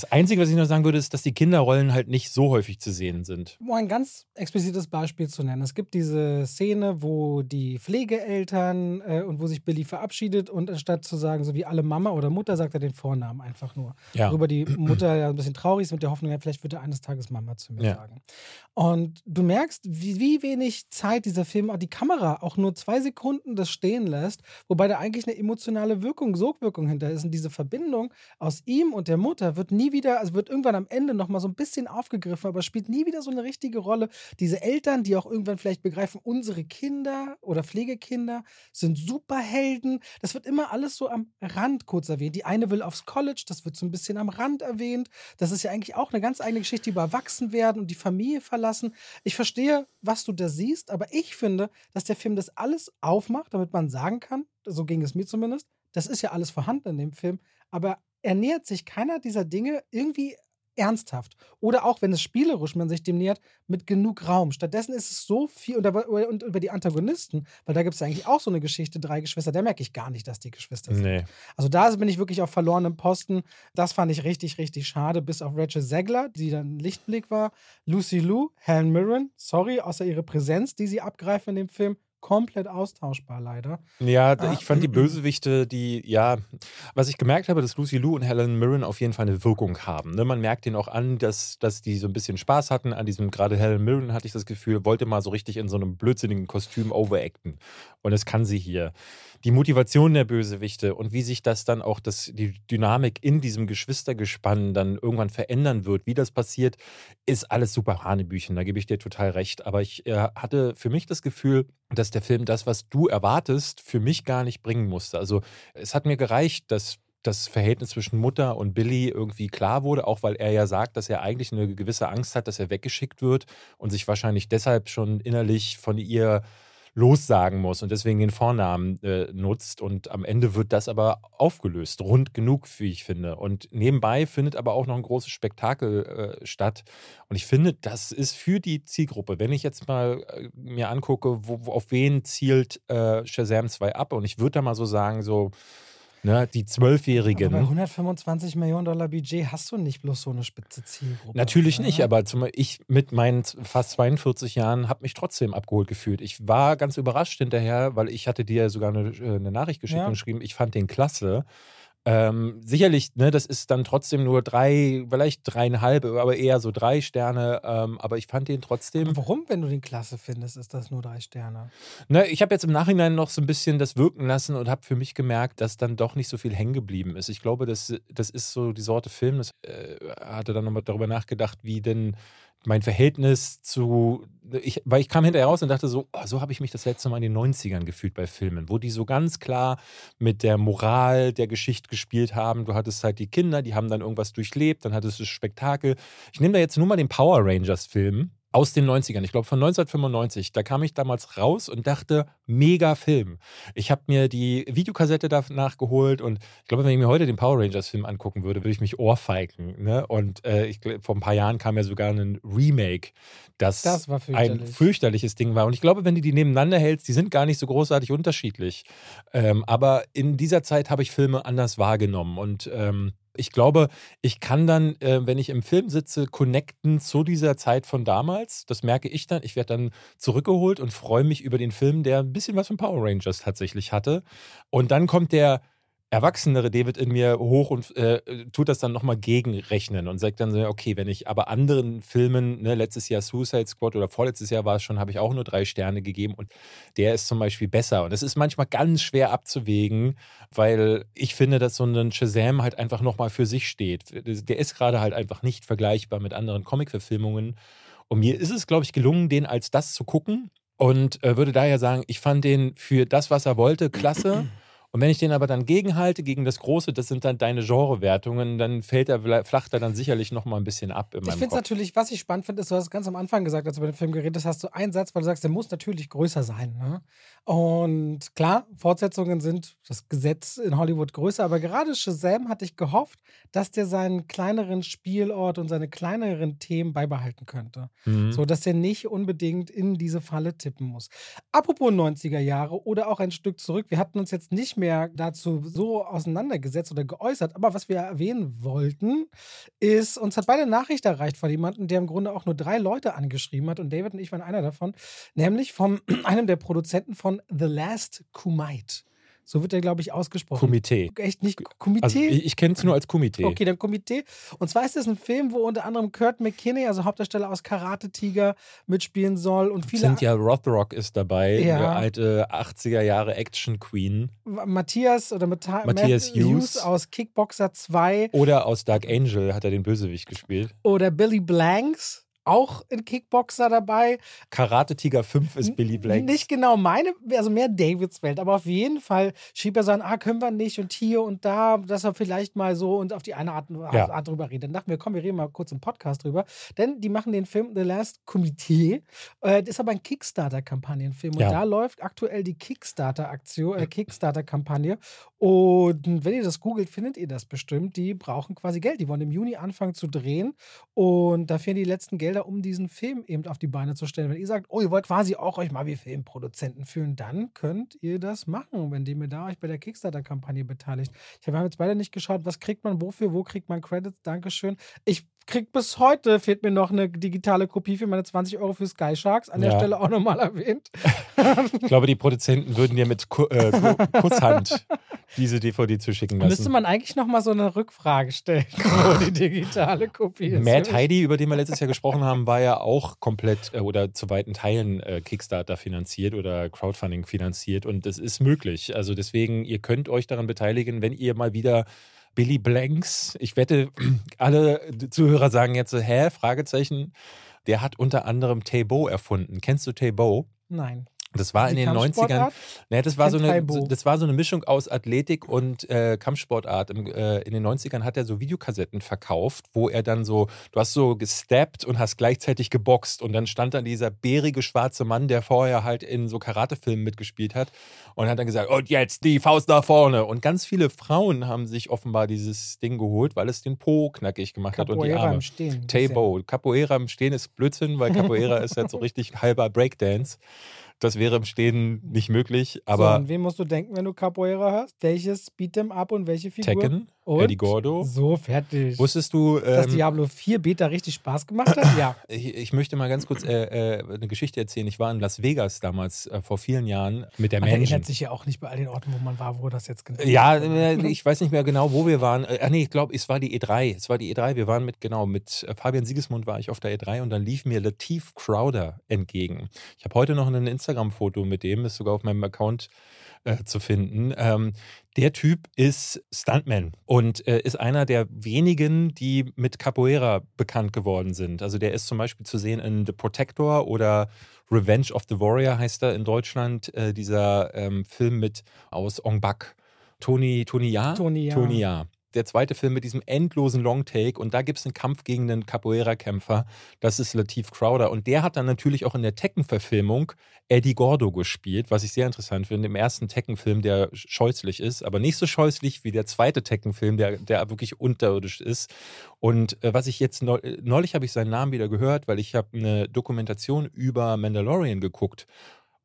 Das Einzige, was ich noch sagen würde, ist, dass die Kinderrollen halt nicht so häufig zu sehen sind. Um ein ganz explizites Beispiel zu nennen. Es gibt diese Szene, wo die Pflegeeltern äh, und wo sich Billy verabschiedet und anstatt zu sagen, so wie alle Mama oder Mutter, sagt er den Vornamen einfach nur. Ja. Worüber die Mutter ja ein bisschen traurig ist mit der Hoffnung, ja, vielleicht wird er eines Tages Mama zu mir ja. sagen. Und du merkst, wie, wie wenig Zeit dieser Film, die Kamera auch nur zwei Sekunden das stehen lässt, wobei da eigentlich eine emotionale Wirkung, Sogwirkung hinter ist. Und diese Verbindung aus ihm und der Mutter wird nie wieder, also wird irgendwann am Ende nochmal so ein bisschen aufgegriffen, aber spielt nie wieder so eine richtige Rolle. Diese Eltern, die auch irgendwann vielleicht begreifen, unsere Kinder oder Pflegekinder sind Superhelden. Das wird immer alles so am Rand kurz erwähnt. Die eine will aufs College, das wird so ein bisschen am Rand erwähnt. Das ist ja eigentlich auch eine ganz eigene Geschichte, die über Erwachsenwerden und die Familie verlassen lassen. Ich verstehe, was du da siehst, aber ich finde, dass der Film das alles aufmacht, damit man sagen kann, so ging es mir zumindest, das ist ja alles vorhanden in dem Film, aber er nähert sich keiner dieser Dinge irgendwie ernsthaft. Oder auch, wenn es spielerisch man sich dem nähert, mit genug Raum. Stattdessen ist es so viel, und, und über die Antagonisten, weil da gibt es eigentlich auch so eine Geschichte, drei Geschwister, da merke ich gar nicht, dass die Geschwister sind. Nee. Also da bin ich wirklich auf verlorenem Posten. Das fand ich richtig, richtig schade, bis auf Rachel Zegler, die dann Lichtblick war. Lucy Liu, Helen Mirren, sorry, außer ihre Präsenz, die sie abgreifen in dem Film, komplett austauschbar, leider. Ja, ah, ich fand die Bösewichte, die, ja, was ich gemerkt habe, dass Lucy Liu und Helen Mirren auf jeden Fall eine Wirkung haben. Ne? Man merkt ihnen auch an, dass, dass die so ein bisschen Spaß hatten an diesem, gerade Helen Mirren hatte ich das Gefühl, wollte mal so richtig in so einem blödsinnigen Kostüm overacten. Und das kann sie hier die Motivation der Bösewichte und wie sich das dann auch, das, die Dynamik in diesem Geschwistergespann dann irgendwann verändern wird, wie das passiert, ist alles super Hanebüchen. Da gebe ich dir total recht. Aber ich äh, hatte für mich das Gefühl, dass der Film das, was du erwartest, für mich gar nicht bringen musste. Also es hat mir gereicht, dass das Verhältnis zwischen Mutter und Billy irgendwie klar wurde, auch weil er ja sagt, dass er eigentlich eine gewisse Angst hat, dass er weggeschickt wird und sich wahrscheinlich deshalb schon innerlich von ihr lossagen muss und deswegen den Vornamen äh, nutzt. Und am Ende wird das aber aufgelöst, rund genug, wie ich finde. Und nebenbei findet aber auch noch ein großes Spektakel äh, statt. Und ich finde, das ist für die Zielgruppe, wenn ich jetzt mal äh, mir angucke, wo, wo, auf wen zielt äh, Shazam 2 ab, und ich würde da mal so sagen, so Ne, die Zwölfjährigen. bei 125 Millionen Dollar Budget hast du nicht bloß so eine spitze Zielgruppe. Natürlich nicht, aber zum, ich mit meinen fast 42 Jahren habe mich trotzdem abgeholt gefühlt. Ich war ganz überrascht hinterher, weil ich hatte dir sogar eine, äh, eine Nachricht geschickt ja. und geschrieben, ich fand den klasse. Ähm, sicherlich, ne, das ist dann trotzdem nur drei, vielleicht dreieinhalb, aber eher so drei Sterne. Ähm, aber ich fand den trotzdem. Aber warum, wenn du den klasse findest, ist das nur drei Sterne? Ne, ich habe jetzt im Nachhinein noch so ein bisschen das wirken lassen und habe für mich gemerkt, dass dann doch nicht so viel hängen geblieben ist. Ich glaube, das, das ist so die Sorte Film. Das äh, hatte dann nochmal darüber nachgedacht, wie denn mein Verhältnis zu, ich, weil ich kam hinterher raus und dachte so, oh, so habe ich mich das letzte Mal in den 90ern gefühlt bei Filmen, wo die so ganz klar mit der Moral der Geschichte gespielt haben. Du hattest halt die Kinder, die haben dann irgendwas durchlebt, dann hattest du das Spektakel. Ich nehme da jetzt nur mal den Power Rangers Film aus den 90ern, ich glaube von 1995. Da kam ich damals raus und dachte, mega Film. Ich habe mir die Videokassette danach geholt und ich glaube, wenn ich mir heute den Power Rangers Film angucken würde, würde ich mich ohrfeigen. Ne? Und äh, ich, vor ein paar Jahren kam ja sogar ein Remake, das, das ein fürchterliches Ding war. Und ich glaube, wenn du die nebeneinander hältst, die sind gar nicht so großartig unterschiedlich. Ähm, aber in dieser Zeit habe ich Filme anders wahrgenommen und ähm, ich glaube, ich kann dann, äh, wenn ich im Film sitze, connecten zu dieser Zeit von damals. Das merke ich dann. Ich werde dann zurückgeholt und freue mich über den Film, der ein bisschen was von Power Rangers tatsächlich hatte. Und dann kommt der erwachsenere David in mir hoch und äh, tut das dann nochmal gegenrechnen und sagt dann so, okay, wenn ich aber anderen Filmen, ne, letztes Jahr Suicide Squad oder vorletztes Jahr war es schon, habe ich auch nur drei Sterne gegeben und der ist zum Beispiel besser. Und es ist manchmal ganz schwer abzuwägen, weil ich finde, dass so ein Shazam halt einfach nochmal für sich steht. Der ist gerade halt einfach nicht vergleichbar mit anderen Comic-Verfilmungen. Und mir ist es, glaube ich, gelungen, den als das zu gucken und äh, würde daher sagen, ich fand den für das, was er wollte, klasse. Und wenn ich den aber dann gegenhalte, gegen das Große, das sind dann deine Genrewertungen, dann fällt er, flacht er dann sicherlich noch mal ein bisschen ab Ich finde es natürlich, was ich spannend finde, ist, du hast ganz am Anfang gesagt, als du über den Film geredet hast, du einen Satz, weil du sagst, der muss natürlich größer sein. Ne? Und klar, Fortsetzungen sind das Gesetz in Hollywood größer, aber gerade Shazam hatte ich gehofft, dass der seinen kleineren Spielort und seine kleineren Themen beibehalten könnte. Mhm. So dass der nicht unbedingt in diese Falle tippen muss. Apropos 90er Jahre oder auch ein Stück zurück, wir hatten uns jetzt nicht mehr dazu so auseinandergesetzt oder geäußert. Aber was wir erwähnen wollten, ist, uns hat beide Nachricht erreicht von jemandem, der im Grunde auch nur drei Leute angeschrieben hat. Und David und ich waren einer davon. Nämlich von einem der Produzenten von The Last Kumite. So wird er, glaube ich, ausgesprochen. Komitee. Echt nicht Komitee? Also ich, ich kenne es nur als Komitee. Okay, dann Komitee. Und zwar ist das ein Film, wo unter anderem Kurt McKinney, also Hauptdarsteller aus Karate Tiger, mitspielen soll. Und viele. Cynthia Rothrock ist dabei, ja. eine alte 80er Jahre Action Queen. Matthias oder Mata Matthias Hughes. aus Kickboxer 2. Oder aus Dark Angel hat er den Bösewicht gespielt. Oder Billy Blanks auch ein Kickboxer dabei. Karate Tiger 5 ist Billy Blanks. Nicht genau meine, also mehr Davids Welt, aber auf jeden Fall schrieb er so ein, ah, können wir nicht und hier und da, dass er vielleicht mal so und auf die eine Art, ja. Art drüber redet. Dann dachten wir, komm, wir reden mal kurz im Podcast drüber, denn die machen den Film The Last Committee. Äh, das ist aber ein Kickstarter-Kampagnenfilm und ja. da läuft aktuell die Kickstarter-Aktion, äh, Kickstarter-Kampagne und wenn ihr das googelt, findet ihr das bestimmt. Die brauchen quasi Geld. Die wollen im Juni anfangen zu drehen und da fehlen die letzten Gelder, um diesen Film eben auf die Beine zu stellen. Wenn ihr sagt, oh, ihr wollt quasi auch euch mal wie Filmproduzenten fühlen, dann könnt ihr das machen, wenn ihr mir da euch bei der Kickstarter-Kampagne beteiligt. Ich habe jetzt beide nicht geschaut, was kriegt man wofür, wo kriegt man Credits. Dankeschön. Ich krieg bis heute, fehlt mir noch eine digitale Kopie für meine 20 Euro für Sky Sharks. An der ja. Stelle auch nochmal erwähnt. ich glaube, die Produzenten würden dir mit Ku äh, Kusshand diese DVD zuschicken lassen. Müsste man eigentlich nochmal so eine Rückfrage stellen, wo die digitale Kopie ist. Matt Heidi, über den wir letztes Jahr gesprochen haben, war ja auch komplett äh, oder zu weiten Teilen äh, Kickstarter finanziert oder Crowdfunding finanziert und das ist möglich. Also deswegen, ihr könnt euch daran beteiligen, wenn ihr mal wieder Billy Blanks. Ich wette, alle Zuhörer sagen jetzt so, hä, Fragezeichen. Der hat unter anderem Tabo erfunden. Kennst du Tabo? Nein. Das war in den 90ern. Ne, das, war so eine, das war so eine Mischung aus Athletik und äh, Kampfsportart. Im, äh, in den 90ern hat er so Videokassetten verkauft, wo er dann so, du hast so gesteppt und hast gleichzeitig geboxt. Und dann stand dann dieser bärige schwarze Mann, der vorher halt in so Karatefilmen mitgespielt hat und hat dann gesagt, und jetzt die Faust nach vorne. Und ganz viele Frauen haben sich offenbar dieses Ding geholt, weil es den Po knackig gemacht Capoeira hat und die Arme. Im Stehen. Tabo. Capoeira im Stehen ist Blödsinn, weil Capoeira ist halt so richtig halber Breakdance. Das wäre im Stehen nicht möglich. Aber so, an wen musst du denken, wenn du Capoeira hörst? Welches Beat'em Up und welche Figur? Tekken, und? Eddie Gordo. So, fertig. Wusstest du. Ähm, dass Diablo 4 Beta richtig Spaß gemacht hat? Ja. Ich, ich möchte mal ganz kurz äh, äh, eine Geschichte erzählen. Ich war in Las Vegas damals äh, vor vielen Jahren mit der Mansion. Man erinnert sich ja auch nicht bei all den Orten, wo man war, wo das jetzt genau Ja, äh, ich weiß nicht mehr genau, wo wir waren. Äh, nee, ich glaube, es war die E3. Es war die E3. Wir waren mit, genau, mit äh, Fabian Siegesmund war ich auf der E3 und dann lief mir Latif Crowder entgegen. Ich habe heute noch ein Instagram-Foto mit dem, ist sogar auf meinem Account äh, zu finden. Ähm, der Typ ist Stuntman und äh, ist einer der wenigen, die mit Capoeira bekannt geworden sind. Also der ist zum Beispiel zu sehen in The Protector oder Revenge of the Warrior heißt er in Deutschland, äh, dieser ähm, Film mit aus Ong Bak. Tony, Tony Ja? Tony Ja. Tony Ja. Der zweite Film mit diesem endlosen Longtake und da gibt es einen Kampf gegen einen Capoeira-Kämpfer. Das ist Latif Crowder. Und der hat dann natürlich auch in der Tekken-Verfilmung Eddie Gordo gespielt, was ich sehr interessant finde. Im ersten Tekken-Film, der scheußlich ist, aber nicht so scheußlich wie der zweite Tekken-Film, der, der wirklich unterirdisch ist. Und äh, was ich jetzt neulich habe ich seinen Namen wieder gehört, weil ich habe eine Dokumentation über Mandalorian geguckt.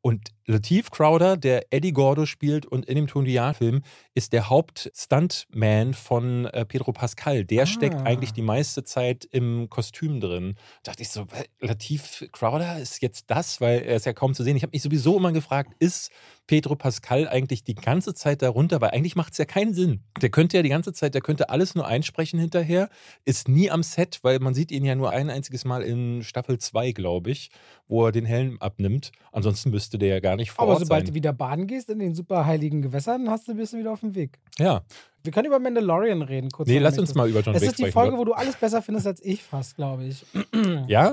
Und Latif Crowder, der Eddie Gordo spielt und in dem Tony film ist der Hauptstuntman von äh, Pedro Pascal. Der ah. steckt eigentlich die meiste Zeit im Kostüm drin. Da dachte ich so, Latif Crowder ist jetzt das, weil er ist ja kaum zu sehen. Ich habe mich sowieso immer gefragt, ist Pedro Pascal eigentlich die ganze Zeit darunter, weil eigentlich macht es ja keinen Sinn. Der könnte ja die ganze Zeit, der könnte alles nur einsprechen hinterher, ist nie am Set, weil man sieht ihn ja nur ein einziges Mal in Staffel 2, glaube ich, wo er den Helm abnimmt. Ansonsten müsste der ja gar nicht vor Aber Ort sobald sein. du wieder baden gehst in den superheiligen Gewässern, hast du, bist du wieder auf dem Weg. Ja. Wir können über Mandalorian reden. Kurz nee, lass uns mal über John Wick sprechen. Es ist die Folge, wo du alles besser findest als ich fast, glaube ich. Ja?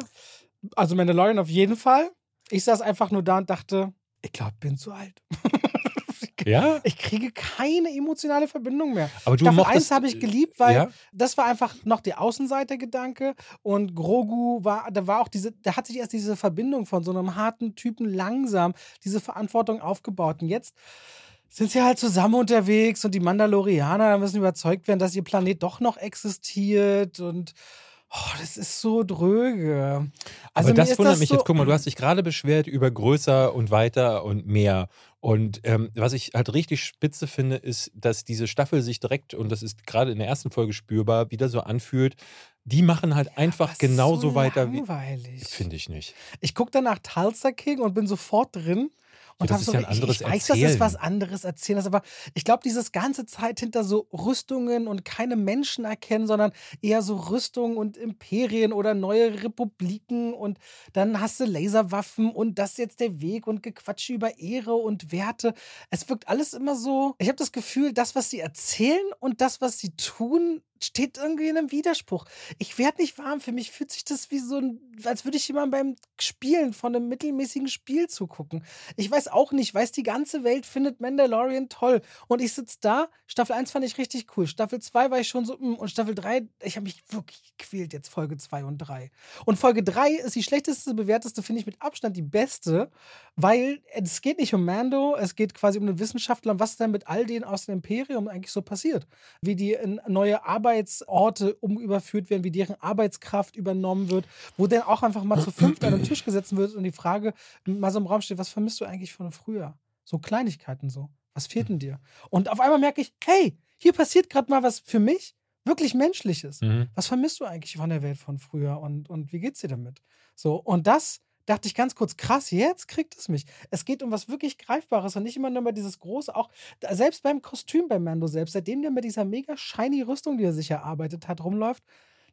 Also Mandalorian auf jeden Fall. Ich saß einfach nur da und dachte, ich glaube, ich bin zu alt. Ja? Ich kriege keine emotionale Verbindung mehr. Aber du Staffel mochtest, 1 habe ich geliebt, weil ja? das war einfach noch der Außenseiter-Gedanke und Grogu war, da war auch diese, da hat sich erst diese Verbindung von so einem harten Typen langsam diese Verantwortung aufgebaut. Und jetzt sind sie halt zusammen unterwegs und die Mandalorianer müssen überzeugt werden, dass ihr Planet doch noch existiert und Oh, das ist so dröge. Also Aber das wundert das mich so jetzt. Guck mal, du hast dich gerade beschwert über größer und weiter und mehr. Und ähm, was ich halt richtig spitze finde, ist, dass diese Staffel sich direkt, und das ist gerade in der ersten Folge spürbar, wieder so anfühlt, die machen halt einfach genauso so weiter langweilig. wie. Finde ich nicht. Ich gucke danach Tulsa King und bin sofort drin. Und ja, das ist so, ja ein anderes ich, ich weiß, Erzählen. das ist was anderes erzählen, aber ich glaube, dieses ganze Zeit hinter so Rüstungen und keine Menschen erkennen, sondern eher so Rüstungen und Imperien oder neue Republiken und dann hast du Laserwaffen und das ist jetzt der Weg und Gequatsche über Ehre und Werte. Es wirkt alles immer so. Ich habe das Gefühl, das, was sie erzählen und das, was sie tun, steht irgendwie in einem Widerspruch. Ich werde nicht warm. Für mich fühlt sich das wie so ein, als würde ich jemand beim Spielen von einem mittelmäßigen Spiel zugucken. Ich weiß auch nicht, weiß die ganze Welt findet Mandalorian toll. Und ich sitze da. Staffel 1 fand ich richtig cool. Staffel 2 war ich schon so, mm, und Staffel 3, ich habe mich wirklich gequält jetzt, Folge 2 und 3. Und Folge 3 ist die schlechteste, bewerteste, finde ich mit Abstand die beste, weil es geht nicht um Mando, es geht quasi um den Wissenschaftler und was dann mit all denen aus dem Imperium eigentlich so passiert. Wie die in neue Arbeitsorte umüberführt werden, wie deren Arbeitskraft übernommen wird, wo dann auch einfach mal zu fünft an den Tisch gesetzt wird und die Frage mal so im Raum steht, was vermisst du eigentlich von früher? So Kleinigkeiten so. Was fehlt denn dir? Und auf einmal merke ich, hey, hier passiert gerade mal was für mich, wirklich Menschliches. Mhm. Was vermisst du eigentlich von der Welt von früher und, und wie geht's dir damit? So, und das dachte ich ganz kurz, krass, jetzt kriegt es mich. Es geht um was wirklich Greifbares und nicht immer nur über dieses große, auch selbst beim Kostüm bei Mando selbst, seitdem der mit dieser mega shiny Rüstung, die er sich erarbeitet hat, rumläuft,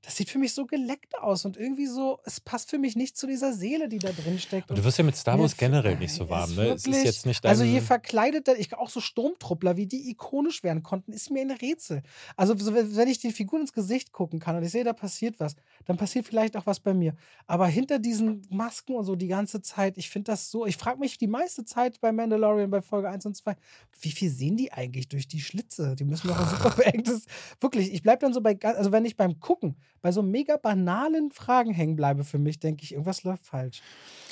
das sieht für mich so geleckt aus und irgendwie so, es passt für mich nicht zu dieser Seele, die da drin steckt. Und du wirst ja mit Star Wars generell nicht so warm, ne? Es ist jetzt nicht Also je verkleideter, ich auch so Sturmtruppler, wie die ikonisch werden konnten, ist mir ein Rätsel. Also wenn ich den Figuren ins Gesicht gucken kann und ich sehe, da passiert was, dann passiert vielleicht auch was bei mir. Aber hinter diesen Masken und so die ganze Zeit, ich finde das so, ich frage mich die meiste Zeit bei Mandalorian bei Folge 1 und 2, wie viel sehen die eigentlich durch die Schlitze? Die müssen doch ein super beengtes, wirklich, ich bleibe dann so bei, also wenn ich beim Gucken bei so mega banalen Fragen hängen bleibe für mich, denke ich, irgendwas läuft falsch.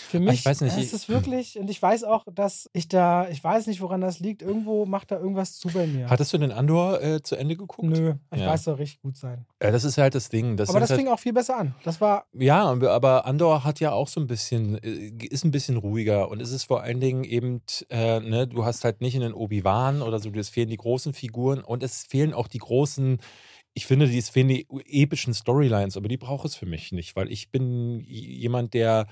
Für mich ich weiß nicht, ist es wirklich, und ich weiß auch, dass ich da, ich weiß nicht, woran das liegt, irgendwo macht da irgendwas zu bei mir. Hattest du den Andor äh, zu Ende geguckt? Nö, ich ja. weiß, soll richtig gut sein. Ja, das ist halt das Ding. Das aber das halt, fing auch viel besser an. Das war. Ja, aber Andor hat ja auch so ein bisschen, äh, ist ein bisschen ruhiger und es ist vor allen Dingen eben, äh, ne, du hast halt nicht in den Obi-Wan oder so, es fehlen die großen Figuren und es fehlen auch die großen ich finde, es fehlen die epischen Storylines, aber die braucht es für mich nicht, weil ich bin jemand, der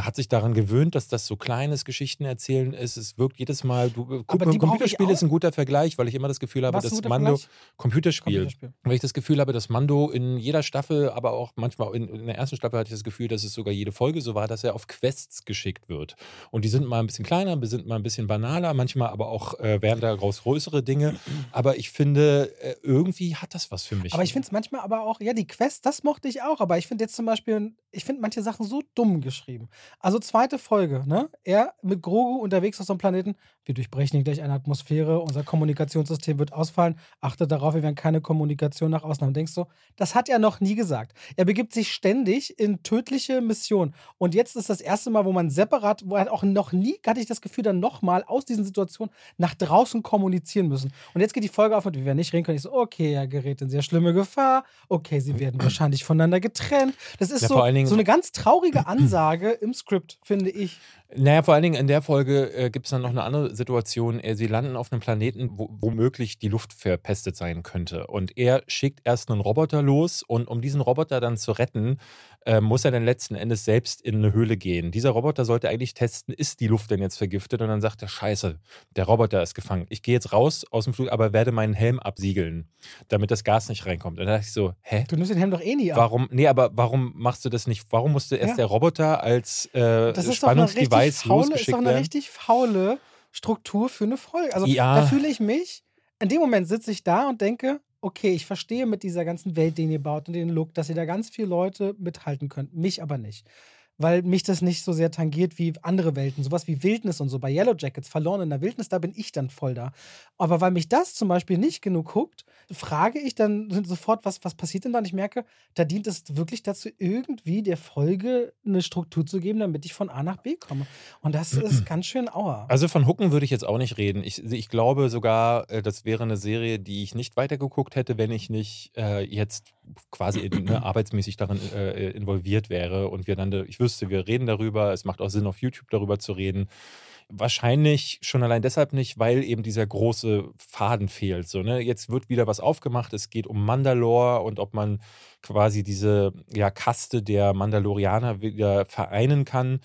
hat sich daran gewöhnt, dass das so kleines Geschichtenerzählen ist. Es wirkt jedes Mal. Du, äh, Computerspiel ist ein guter Vergleich, weil ich immer das Gefühl habe, Was dass Mando. Computerspiel, Computerspiel. Weil ich das Gefühl habe, dass Mando in jeder Staffel, aber auch manchmal in, in, der ersten Staffel hatte ich das Gefühl, dass es sogar jede Folge so war, dass er auf Quests geschickt wird. Und die sind mal ein bisschen kleiner, sind mal ein bisschen banaler, manchmal aber auch äh, werden daraus größere Dinge. Aber ich finde, äh, irgendwie hat das was für mich. Aber ich finde es manchmal aber auch, ja, die Quests, das mochte ich auch, aber ich finde jetzt zum Beispiel, ich finde manche Sachen so dumm geschrieben. Also zweite Folge, ne? Er mit Grogu unterwegs auf so einem Planeten. Wir durchbrechen gleich eine Atmosphäre, unser Kommunikationssystem wird ausfallen. Achte darauf, wir werden keine Kommunikation nach außen haben. Denkst du, das hat er noch nie gesagt. Er begibt sich ständig in tödliche Missionen. Und jetzt ist das erste Mal, wo man separat, wo er auch noch nie, hatte ich das Gefühl, dann nochmal aus diesen Situationen nach draußen kommunizieren müssen. Und jetzt geht die Folge auf und wir werden nicht reden können. Ich so, okay, er gerät in sehr schlimme Gefahr. Okay, sie werden wahrscheinlich voneinander getrennt. Das ist Ja, so, so eine ganz traurige Ansage im Skript, finde ich. Naja, vor allen Dingen in der Folge äh, gibt es dann noch eine andere Situation. Äh, sie landen auf einem Planeten, wo womöglich die Luft verpestet sein könnte. Und er schickt erst einen Roboter los und um diesen Roboter dann zu retten, äh, muss er dann letzten Endes selbst in eine Höhle gehen. Dieser Roboter sollte eigentlich testen, ist die Luft denn jetzt vergiftet? Und dann sagt er, scheiße, der Roboter ist gefangen. Ich gehe jetzt raus aus dem Flug, aber werde meinen Helm absiegeln, damit das Gas nicht reinkommt. Und dann dachte ich so, hä? Du nimmst den Helm doch eh nie ab. Warum? Nee, aber warum machst du das nicht? Warum musste erst Ja. der Roboter als äh, Das ist doch eine richtig Spannungsdevice faule, ist losgeschickt doch eine werden? richtig faule Struktur für eine Folge. Also Ja. da fühle ich mich, in dem Moment sitze ich da und denke, okay, ich verstehe mit dieser ganzen Welt, den ihr baut und den Look, dass ihr da ganz viele Leute mithalten könnt. Mich aber nicht. Weil mich das nicht so sehr tangiert wie andere Welten. Sowas wie Wildnis und so. Bei Yellow Jackets, verloren in der Wildnis, da bin ich dann voll da. Aber weil mich das zum Beispiel nicht genug guckt, frage ich dann sofort, was, was passiert denn da? Und ich merke, da dient es wirklich dazu, irgendwie der Folge eine Struktur zu geben, damit ich von A nach B komme. Und das ist ganz schön auer. Also von Hucken würde ich jetzt auch nicht reden. Ich, ich glaube sogar, äh, das wäre eine Serie, die ich nicht weitergeguckt hätte, wenn ich nicht äh, jetzt quasi in, ne, arbeitsmäßig darin äh, involviert wäre und wir dann, ich wüsste, wir reden darüber. Es macht auch Sinn, auf YouTube darüber zu reden. Wahrscheinlich schon allein deshalb nicht, weil eben dieser große Faden fehlt. So, ne? Jetzt wird wieder was aufgemacht. Es geht um Mandalore und ob man quasi diese ja, Kaste der Mandalorianer wieder vereinen kann.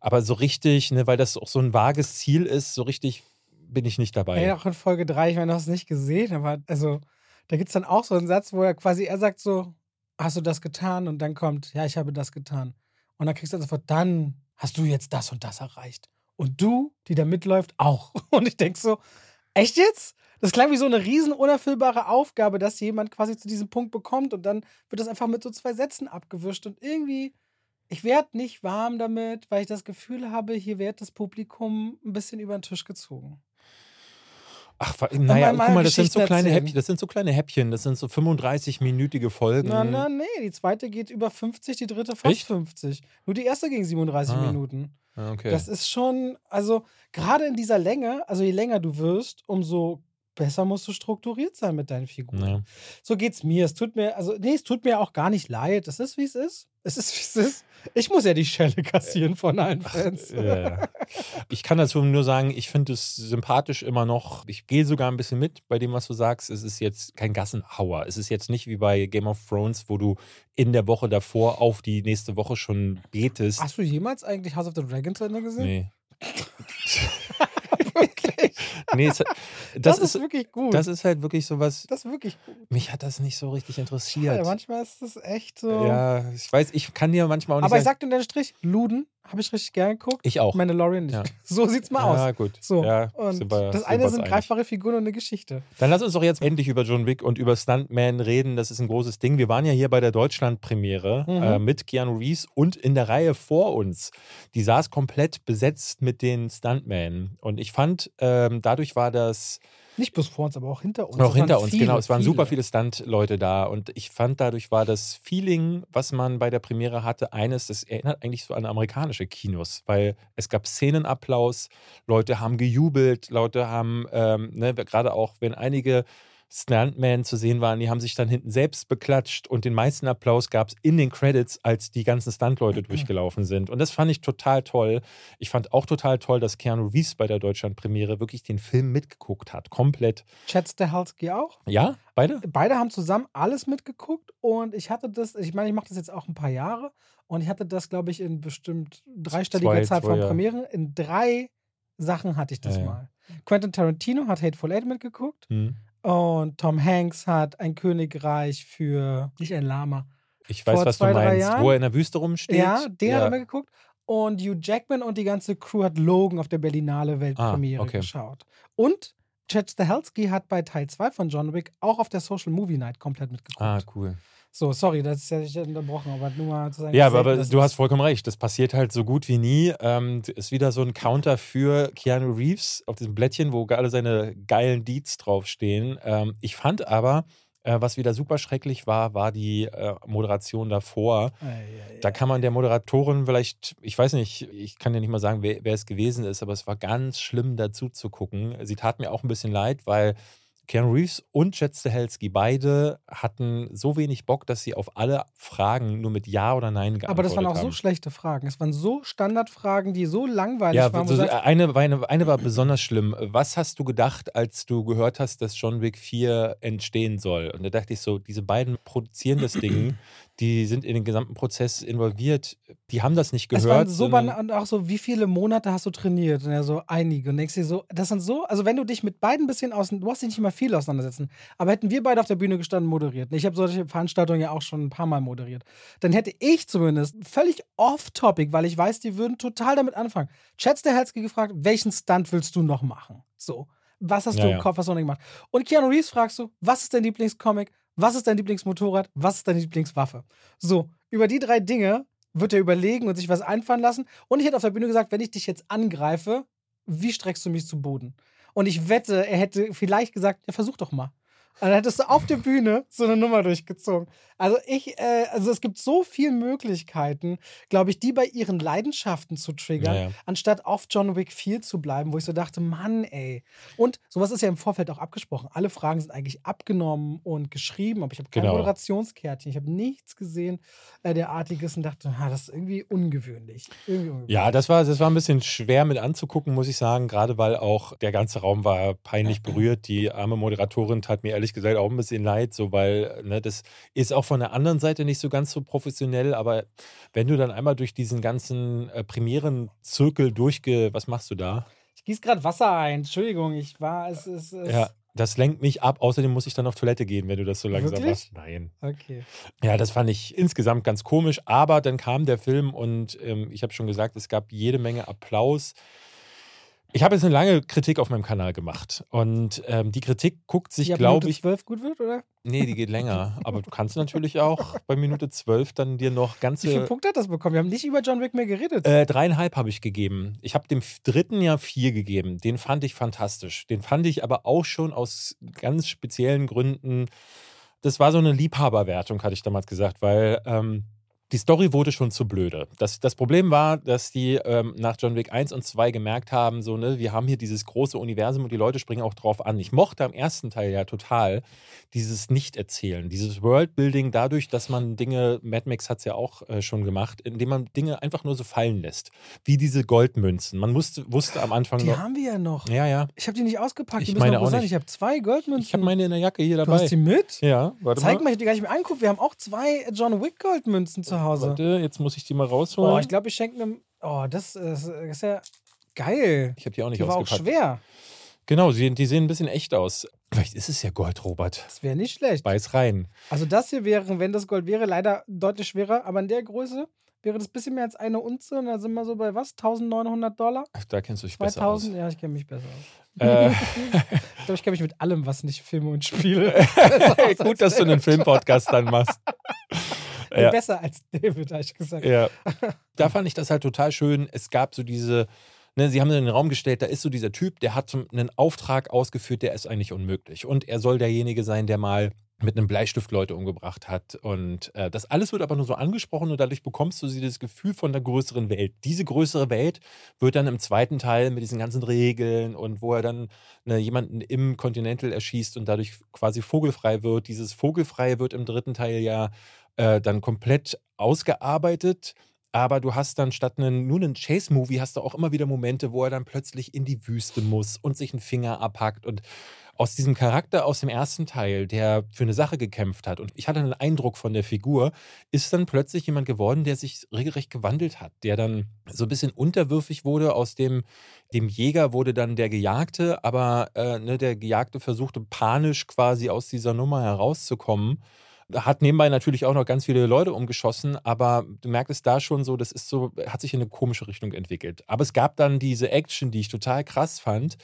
Aber so richtig, ne, weil das auch so ein vages Ziel ist, so richtig bin ich nicht dabei. Ja, auch in Folge 3, ich meine, du hast es nicht gesehen, aber also, da gibt es dann auch so einen Satz, wo er quasi, er sagt so, hast du das getan? Und dann kommt, ja, ich habe das getan. Und dann kriegst du sofort, dann hast du jetzt das und das erreicht. Und du, die da mitläuft, auch. Und ich denke so, echt jetzt? Das klang wie so eine riesen unerfüllbare Aufgabe, dass jemand quasi zu diesem Punkt bekommt und dann wird das einfach mit so zwei Sätzen abgewischt und irgendwie, ich werde nicht warm damit, weil ich das Gefühl habe, hier wird das Publikum ein bisschen über den Tisch gezogen. Ach, naja, guck mal, das sind so kleine. Häppchen, das sind so kleine Häppchen, das sind so 35-minütige Folgen. Na, na, nee, die zweite geht über 50, die dritte fast Echt? 50. Nur die erste ging 37 Ah. Minuten. Ah, Okay. Das ist schon, also gerade in dieser Länge, also je länger du wirst, umso besser musst du strukturiert sein mit deinen Figuren. Ja. So geht's mir. Es tut mir, also, nee, es tut mir auch gar nicht leid. Es ist, wie es ist. Es ist, wie es ist. Ich muss ja die Schelle kassieren von allen Fans. Ja, ja. Ich kann dazu nur sagen, ich finde es sympathisch immer noch. Ich gehe sogar ein bisschen mit bei dem, was du sagst. Es ist jetzt kein Gassenhauer. Es ist jetzt nicht wie bei Game of Thrones, wo du in der Woche davor auf die nächste Woche schon betest. Hast du jemals eigentlich House of the Dragon zu Ende gesehen? nee. Wirklich? nee es, Das, das, ist, ist, wirklich gut. das ist halt wirklich sowas. das ist wirklich gut. Mich hat das nicht so richtig Ja, interessiert. manchmal ist das echt so. Ja, ich weiß, ich kann dir manchmal auch nicht Aber ich sagen. sag dir den Strich, Luden habe ich richtig gern geguckt. Ich auch. Mandalorian nicht. Ja. So sieht's mal Ja, aus. gut. So. Ja, und wir- das eine sind greifbare Figuren und eine Geschichte. Dann lass uns doch jetzt endlich über John Wick und über Stuntman reden. Das ist ein großes Ding. Wir waren ja hier bei der Deutschland-Premiere Mhm. äh, mit Keanu Reeves und in der Reihe vor uns. Die saß komplett besetzt mit den Stuntmen. Und ich fand, ähm, dadurch war das Nicht bloß vor uns, aber auch hinter uns. auch Es hinter uns, viele, genau. Es waren super viele Stunt-Leute da. Und ich fand, dadurch war das Feeling, was man bei der Premiere hatte, eines, das erinnert eigentlich so an amerikanische Kinos, weil es gab Szenenapplaus, Leute haben gejubelt, Leute haben, ähm, ne, gerade auch, wenn einige Stuntmen zu sehen waren, die haben sich dann hinten selbst beklatscht und den meisten Applaus gab es in den Credits, als die ganzen Stuntleute durchgelaufen sind. Und das fand ich total toll. Ich fand auch total toll, dass Keanu Reeves bei der Deutschland-Premiere wirklich den Film mitgeguckt hat, komplett. Chad Stahelski auch. Ja, beide? Beide haben zusammen alles mitgeguckt und ich hatte das, ich meine, ich mache das jetzt auch ein paar Jahre und ich hatte das, glaube ich, in bestimmt dreistelliger Zwei, Zahl zwei, von ja. Premieren. In drei Sachen hatte ich das Ja, ja. mal. Quentin Tarantino hat Hateful Eight mitgeguckt Hm. Und Tom Hanks hat ein Königreich für, nicht ein Lama. Ich weiß, was zwei, du meinst, wo er in der Wüste rumsteht. Ja, den hat er mitgeguckt. Und Hugh Jackman und die ganze Crew hat Logan auf der Berlinale Weltpremiere Ah, okay. geschaut. Und Chad Stahelski hat bei Teil 2 von John Wick auch auf der Social Movie Night komplett mitgeguckt. Ah, cool. So, sorry, das ist ja nicht unterbrochen, aber nur mal zu sagen. Ja, aber, aber du hast vollkommen recht. Das passiert halt so gut wie nie. Ähm, ist wieder so ein Counter für Keanu Reeves auf diesem Blättchen, wo alle seine geilen Deeds draufstehen. Ähm, ich fand aber, äh, was wieder super schrecklich war, war die äh, Moderation davor. Ei, ei, Da ei. kann man der Moderatorin vielleicht, ich weiß nicht, ich kann ja nicht mal sagen, wer, wer es gewesen ist, aber es war ganz schlimm dazu zu gucken. Sie tat mir auch ein bisschen leid, weil Keanu Reeves und Jet Stahelski beide hatten so wenig Bock, dass sie auf alle Fragen nur mit Ja oder Nein geantwortet Aber das waren auch haben. so schlechte Fragen. Es waren so Standardfragen, die so langweilig Ja, waren. so, sagst, eine, war eine, eine war besonders schlimm. Was hast du gedacht, als du gehört hast, dass John Wick 4 entstehen soll? Und da dachte ich so, diese beiden produzieren das Ding, die sind in den gesamten Prozess involviert, die haben das nicht es gehört. waren so und auch so, wie viele Monate hast du trainiert? Und er so, einige. Und denkst dir so, das sind so, also wenn du dich mit beiden ein bisschen aus, du hast dich nicht mal viel auseinandersetzen, aber hätten wir beide auf der Bühne gestanden, moderiert. und Ich habe solche Veranstaltungen ja auch schon ein paar Mal moderiert. Dann hätte ich zumindest völlig off-topic, weil ich weiß, die würden total damit anfangen. Chad Stahelski gefragt, welchen Stunt willst du noch machen? So. Was hast Ja, du ja. im Kopf, was hast du noch nicht gemacht? Und Keanu Reeves fragst du, was ist dein Lieblingscomic? Was ist dein Lieblingsmotorrad? Was ist deine Lieblingswaffe? So, über die drei Dinge wird er überlegen und sich was einfallen lassen. Und ich hätte auf der Bühne gesagt, wenn ich dich jetzt angreife, wie streckst du mich zu Boden? Und ich wette, er hätte vielleicht gesagt, ja, versuch doch mal. Und dann hättest du auf der Bühne so eine Nummer durchgezogen. Also ich, äh, also es gibt so viele Möglichkeiten, glaube ich, die bei ihren Leidenschaften zu triggern, Ja, ja. anstatt auf John Wick 4 zu bleiben, wo ich so dachte, Mann, ey. Und sowas ist ja im Vorfeld auch abgesprochen. Alle Fragen sind eigentlich abgenommen und geschrieben, aber ich habe kein Genau. Moderationskärtchen. Ich habe nichts gesehen äh, derartiges und dachte, ah, das ist irgendwie ungewöhnlich. Irgendwie ungewöhnlich. Ja, das war, das war ein bisschen schwer mit anzugucken, muss ich sagen, gerade weil auch der ganze Raum war peinlich berührt. Die arme Moderatorin tat mir ehrlich gesagt auch ein bisschen leid, so weil ne, das ist auch von der anderen Seite nicht so ganz so professionell, aber wenn du dann einmal durch diesen ganzen äh, Premieren-Zirkel durchge... Was machst du da? Ich gieße gerade Wasser ein. Entschuldigung, ich war, es ist. Es, Ja, das lenkt mich ab. Außerdem muss ich dann auf Toilette gehen, wenn du das so langsam Wirklich? machst. Nein. Okay. Ja, das fand ich insgesamt ganz komisch, aber dann kam der Film und ähm, ich habe schon gesagt, es gab jede Menge Applaus. Ich habe jetzt eine lange Kritik auf meinem Kanal gemacht und ähm, die Kritik guckt sich, glaube Minute ich, 12 gut wird, oder? nee, die geht länger, aber du kannst natürlich auch bei Minute 12 dann dir noch Wie viele ganze Punkte hat das bekommen? Wir haben nicht über John Wick mehr geredet. äh, dreieinhalb habe ich gegeben. Ich habe dem dritten ja vier gegeben. Den fand ich fantastisch. Den fand ich aber auch schon aus ganz speziellen Gründen. Das war so eine Liebhaberwertung, hatte ich damals gesagt, weil ähm, die Story wurde schon zu blöde. Das, das Problem war, dass die ähm, nach John Wick 1 und 2 gemerkt haben, so, ne, wir haben hier dieses große Universum und die Leute springen auch drauf an. Ich mochte am ersten Teil ja total dieses Nicht-Erzählen, dieses Worldbuilding dadurch, dass man Dinge, Mad Max hat es ja auch äh, schon gemacht, indem man Dinge einfach nur so fallen lässt. Wie diese Goldmünzen. Man musste, wusste am Anfang die noch. haben wir ja noch. Ja, ja. Ich habe die nicht ausgepackt. Ich die müssen meine auch nicht. Ich habe zwei Goldmünzen. Ich habe meine in der Jacke hier du dabei. hast die mit? Ja, warte Zeig mal. mal, ich hab die gar nicht mehr angucken. Wir haben auch zwei John Wick Goldmünzen zu Hause. Warte, jetzt muss ich die mal rausholen. Oh, ich glaube, ich schenke einem. Oh, das ist, das ist ja geil. ich habe die auch nicht Die war auch ausgepackt. schwer. Genau, die, die sehen ein bisschen echt aus. Vielleicht ist es ja Gold, Robert. Das wäre nicht schlecht. Beiß rein. Also das hier wäre, wenn das Gold wäre, leider deutlich schwerer, aber in der Größe wäre das ein bisschen mehr als eine Unze und da sind wir so bei was? 1900 Dollar? Da kennst du dich besser aus. 2000? Ja, ich kenne mich besser aus. Äh, Ich glaube, ich kenne mich mit allem, was nicht Filme und Spiele. gut, dass du einen Filmpodcast dann machst. Ja. Besser als David, habe ich gesagt. Ja. Da fand ich das halt total schön. Es gab so diese, ne, sie haben in den Raum gestellt, da ist so dieser Typ, der hat einen Auftrag ausgeführt, der ist eigentlich unmöglich. Und er soll derjenige sein, der mal mit einem Bleistift Leute umgebracht hat. Und äh, das alles wird aber nur so angesprochen und dadurch bekommst du dieses Gefühl von der größeren Welt. Diese größere Welt wird dann im zweiten Teil mit diesen ganzen Regeln und wo er dann ne, jemanden im Continental erschießt und dadurch quasi vogelfrei wird. Dieses Vogelfreie wird im dritten Teil ja äh, dann komplett ausgearbeitet. Aber du hast dann statt einen, nur einen Chase-Movie, hast du auch immer wieder Momente, wo er dann plötzlich in die Wüste muss und sich einen Finger abhackt. Und aus diesem Charakter aus dem ersten Teil, der für eine Sache gekämpft hat, und ich hatte einen Eindruck von der Figur, ist dann plötzlich jemand geworden, der sich regelrecht gewandelt hat, der dann so ein bisschen unterwürfig wurde. Aus dem, dem Jäger wurde dann der Gejagte, aber äh, ne, der Gejagte versuchte panisch quasi aus dieser Nummer herauszukommen. Hat nebenbei natürlich auch noch ganz viele Leute umgeschossen, aber du merkst es da schon so, das ist so, hat sich in eine komische Richtung entwickelt. Aber es gab dann diese Action, die ich total krass fand,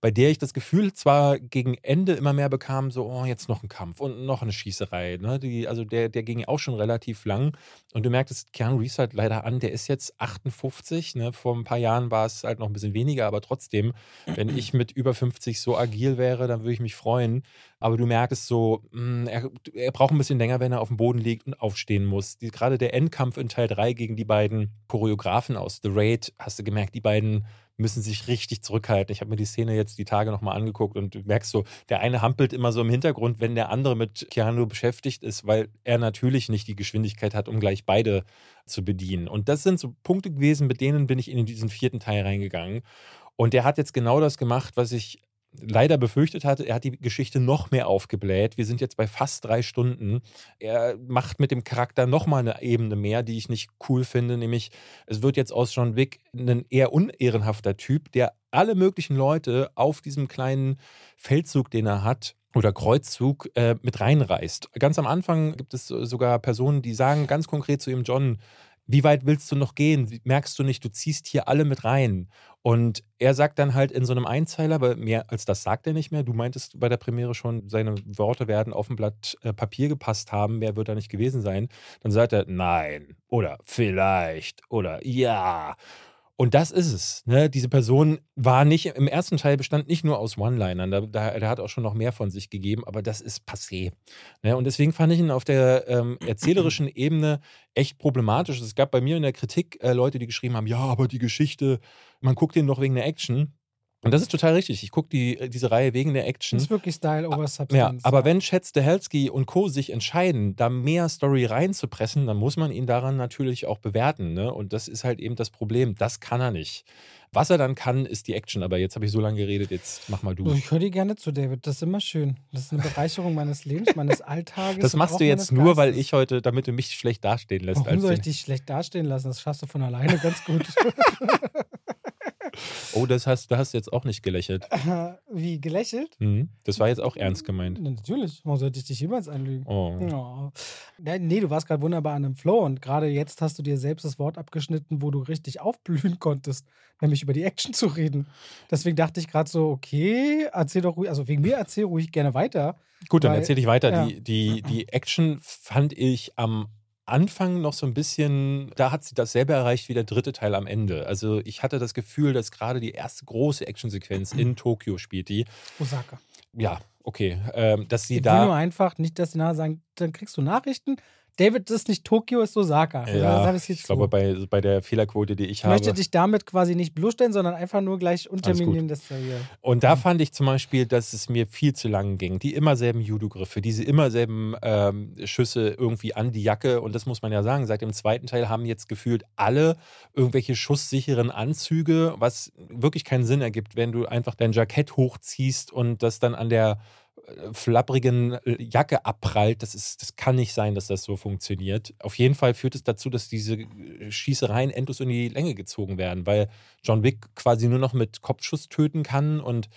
bei der ich das Gefühl zwar gegen Ende immer mehr bekam, so, oh, jetzt noch ein Kampf und noch eine Schießerei. Ne? Die, also der, der ging auch schon relativ lang. Und du merktest, Keanu Reeves halt leider an, der ist jetzt 58. Ne? Vor ein paar Jahren war es halt noch ein bisschen weniger, aber trotzdem, wenn ich mit über 50 so agil wäre, dann würde ich mich freuen. Aber du merkst so, mh, hm, er, er, braucht ein bisschen länger, wenn er auf dem Boden liegt und aufstehen muss. Die, gerade der Endkampf in Teil 3 gegen die beiden Choreografen aus The Raid, hast du gemerkt, die beiden müssen sich richtig zurückhalten. Ich habe mir die Szene jetzt die Tage nochmal angeguckt und du merkst so, der eine hampelt immer so im Hintergrund, wenn der andere mit Keanu beschäftigt ist, weil er natürlich nicht die Geschwindigkeit hat, um gleich beide zu bedienen. Und das sind so Punkte gewesen, mit denen bin ich in diesen vierten Teil reingegangen. Und der hat jetzt genau das gemacht, was ich leider befürchtet hatte, er hat die Geschichte noch mehr aufgebläht. Wir sind jetzt bei fast drei Stunden. Er macht mit dem Charakter noch mal eine Ebene mehr, die ich nicht cool finde, nämlich es wird jetzt aus John Wick ein eher unehrenhafter Typ, der alle möglichen Leute auf diesem kleinen Feldzug, den er hat, oder Kreuzzug äh, mit reinreißt. Ganz am Anfang gibt es sogar Personen, die sagen ganz konkret zu ihm, John, wie weit willst du noch gehen? Merkst du nicht, du ziehst hier alle mit rein? Und er sagt dann halt in so einem Einzeiler, aber mehr als das sagt er nicht mehr. Du meintest bei der Premiere schon, seine Worte werden auf ein Blatt äh, Papier gepasst haben. Mehr wird da nicht gewesen sein. Dann sagt er nein oder vielleicht oder ja. Und das ist es. Ne? Diese Person war nicht, im ersten Teil bestand nicht nur aus One-Linern, da, da, der hat auch schon noch mehr von sich gegeben, aber das ist passé. Ne? Und deswegen fand ich ihn auf der ähm, erzählerischen Ebene echt problematisch. Es gab bei mir in der Kritik äh, Leute, die geschrieben haben, ja, aber die Geschichte, man guckt den doch wegen der Action. Und das ist total richtig. Ich gucke die, äh, diese Reihe wegen der Action. Das ist wirklich Style over Substance. Ja, aber wenn Chad Stahelski und Co. sich entscheiden, da mehr Story reinzupressen, dann muss man ihn daran natürlich auch bewerten. Ne? Und das ist halt eben das Problem. Das kann er nicht. Was er dann kann, ist die Action. Aber jetzt habe ich so lange geredet, jetzt mach mal du. Ich höre dir gerne zu, David. Das ist immer schön. Das ist eine Bereicherung meines Lebens, meines Alltages. Das machst du jetzt nur, weil ich heute, damit du mich schlecht dastehen lässt. Warum soll ich dich schlecht dastehen lassen? Das schaffst du von alleine ganz gut. Oh, das hast, da hast du jetzt auch nicht gelächelt. Wie, gelächelt? Mhm. Das war jetzt auch ernst gemeint. Natürlich. Warum sollte ich dich jemals anlügen? Oh. oh. Nee, du warst gerade wunderbar an einem Flow und gerade jetzt hast du dir selbst das Wort abgeschnitten, wo du richtig aufblühen konntest, nämlich über die Action zu reden. Deswegen dachte ich gerade so, okay, erzähl doch ruhig, also wegen mir erzähl ruhig gerne weiter. Gut, dann erzähle ich weiter. Ja. Die, die, die Action fand ich am Anfang noch so ein bisschen, da hat sie dasselbe erreicht wie der dritte Teil am Ende. Also ich hatte das Gefühl, dass gerade die erste große Actionsequenz in Tokio spielt die. Osaka. Ja, okay. Ähm, dass sie ich da. Will nur einfach nicht, dass sie nachher sagen, dann kriegst du Nachrichten, David ist nicht Tokio, ist Osaka. Ja, ich, ich glaube, bei, bei der Fehlerquote, die ich, ich habe. Ich möchte dich damit quasi nicht bloßstellen, sondern einfach nur gleich unterminieren. Das ja Und da fand ich zum Beispiel, dass es mir viel zu lang ging. Die immer selben Judo-Griffe, diese immer selben ähm, Schüsse irgendwie an die Jacke. Und das muss man ja sagen, seit dem zweiten Teil haben jetzt gefühlt alle irgendwelche schusssicheren Anzüge, was wirklich keinen Sinn ergibt, wenn du einfach dein Jackett hochziehst und das dann an der flapprigen äh, Jacke abprallt. Das, ist, das kann nicht sein, dass das so funktioniert. Auf jeden Fall führt es dazu, dass diese äh, Schießereien endlos in die Länge gezogen werden, weil John Wick quasi nur noch mit Kopfschuss töten kann und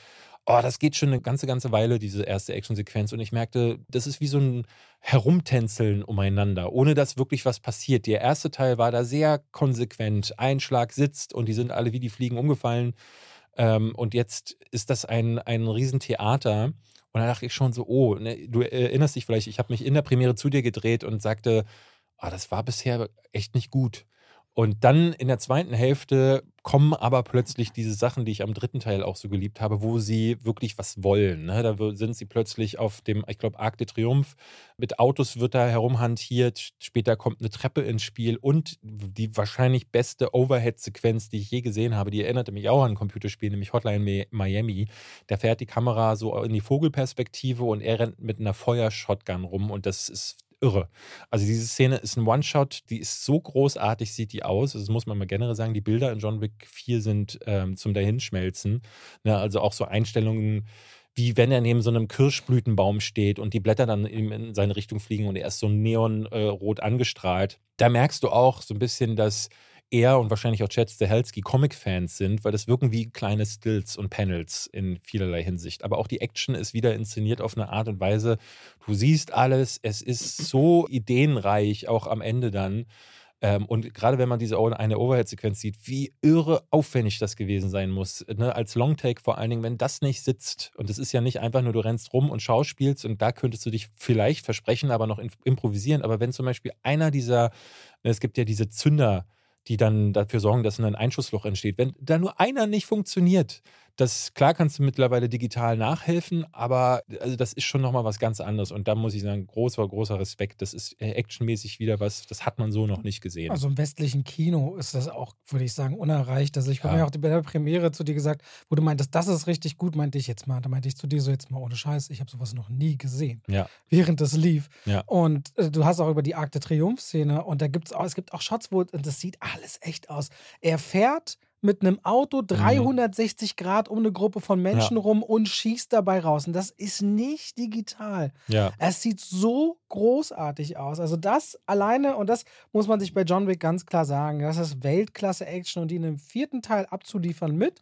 oh, das geht schon eine ganze, ganze Weile, diese erste Actionsequenz. Und ich merkte, das ist wie so ein Herumtänzeln umeinander, ohne dass wirklich was passiert. Der erste Teil war da sehr konsequent. Ein Schlag sitzt und die sind alle wie die Fliegen umgefallen. Ähm, und jetzt ist das ein, ein Riesentheater. Und da dachte ich schon so, oh, ne, du erinnerst dich vielleicht, ich habe mich in der Premiere zu dir gedreht und sagte, ah, das war bisher echt nicht gut. Und dann in der zweiten Hälfte kommen aber plötzlich diese Sachen, die ich am dritten Teil auch so geliebt habe, wo sie wirklich was wollen. Ne? Da sind sie plötzlich auf dem, ich glaube, Arc de Triomphe. Mit Autos wird da herumhantiert. Später kommt eine Treppe ins Spiel und die wahrscheinlich beste Overhead-Sequenz, die ich je gesehen habe, die erinnerte mich auch an ein Computerspiel, nämlich Hotline Miami. Da fährt die Kamera so in die Vogelperspektive und er rennt mit einer Feuershotgun rum und das ist irre. Also diese Szene ist ein One-Shot, die ist so großartig, sieht die aus. Das muss man mal generell sagen. Die Bilder in John Wick 4 sind ähm, zum Dahinschmelzen. Ne, also auch so Einstellungen, wie wenn er neben so einem Kirschblütenbaum steht und die Blätter dann in seine Richtung fliegen und er ist so neonrot äh, angestrahlt. Da merkst du auch so ein bisschen, dass er und wahrscheinlich auch Chad Stahelski Comic-Fans sind, weil das wirken wie kleine Stills und Panels in vielerlei Hinsicht. Aber auch die Action ist wieder inszeniert auf eine Art und Weise, du siehst alles, es ist so ideenreich, auch am Ende dann. Ähm, und gerade wenn man diese eine Overhead-Sequenz sieht, wie irre aufwendig das gewesen sein muss. Ne? Als Longtake vor allen Dingen, wenn das nicht sitzt. Und es ist ja nicht einfach nur, du rennst rum und schauspielst und da könntest du dich vielleicht versprechen, aber noch improvisieren. Aber wenn zum Beispiel einer dieser, ne, es gibt ja diese Zünder, die dann dafür sorgen, dass ein Einschussloch entsteht. Wenn da nur einer nicht funktioniert, das, klar kannst du mittlerweile digital nachhelfen, aber also das ist schon nochmal was ganz anderes. Und da muss ich sagen, großer, großer Respekt. Das ist äh, actionmäßig wieder was, das hat man so noch nicht gesehen. Also im westlichen Kino ist das auch, würde ich sagen, unerreicht. Also ich habe ja. mir auch bei der Premiere zu dir gesagt, wo du meintest, das ist richtig gut, meinte ich jetzt mal. Da meinte ich zu dir so jetzt mal ohne Scheiß, ich habe sowas noch nie gesehen. Ja. Während das lief. Ja. Und äh, du hast auch über die Arc de Triomphe-Szene und da gibt es auch, es gibt auch Shots, wo das sieht alles echt aus. Er fährt mit einem Auto 360 mhm. Grad um eine Gruppe von Menschen ja. rum und schießt dabei raus. Und das ist nicht digital. Ja. Es sieht so großartig aus. Also das alleine, und das muss man sich bei John Wick ganz klar sagen, das ist Weltklasse-Action und die in dem vierten Teil abzuliefern mit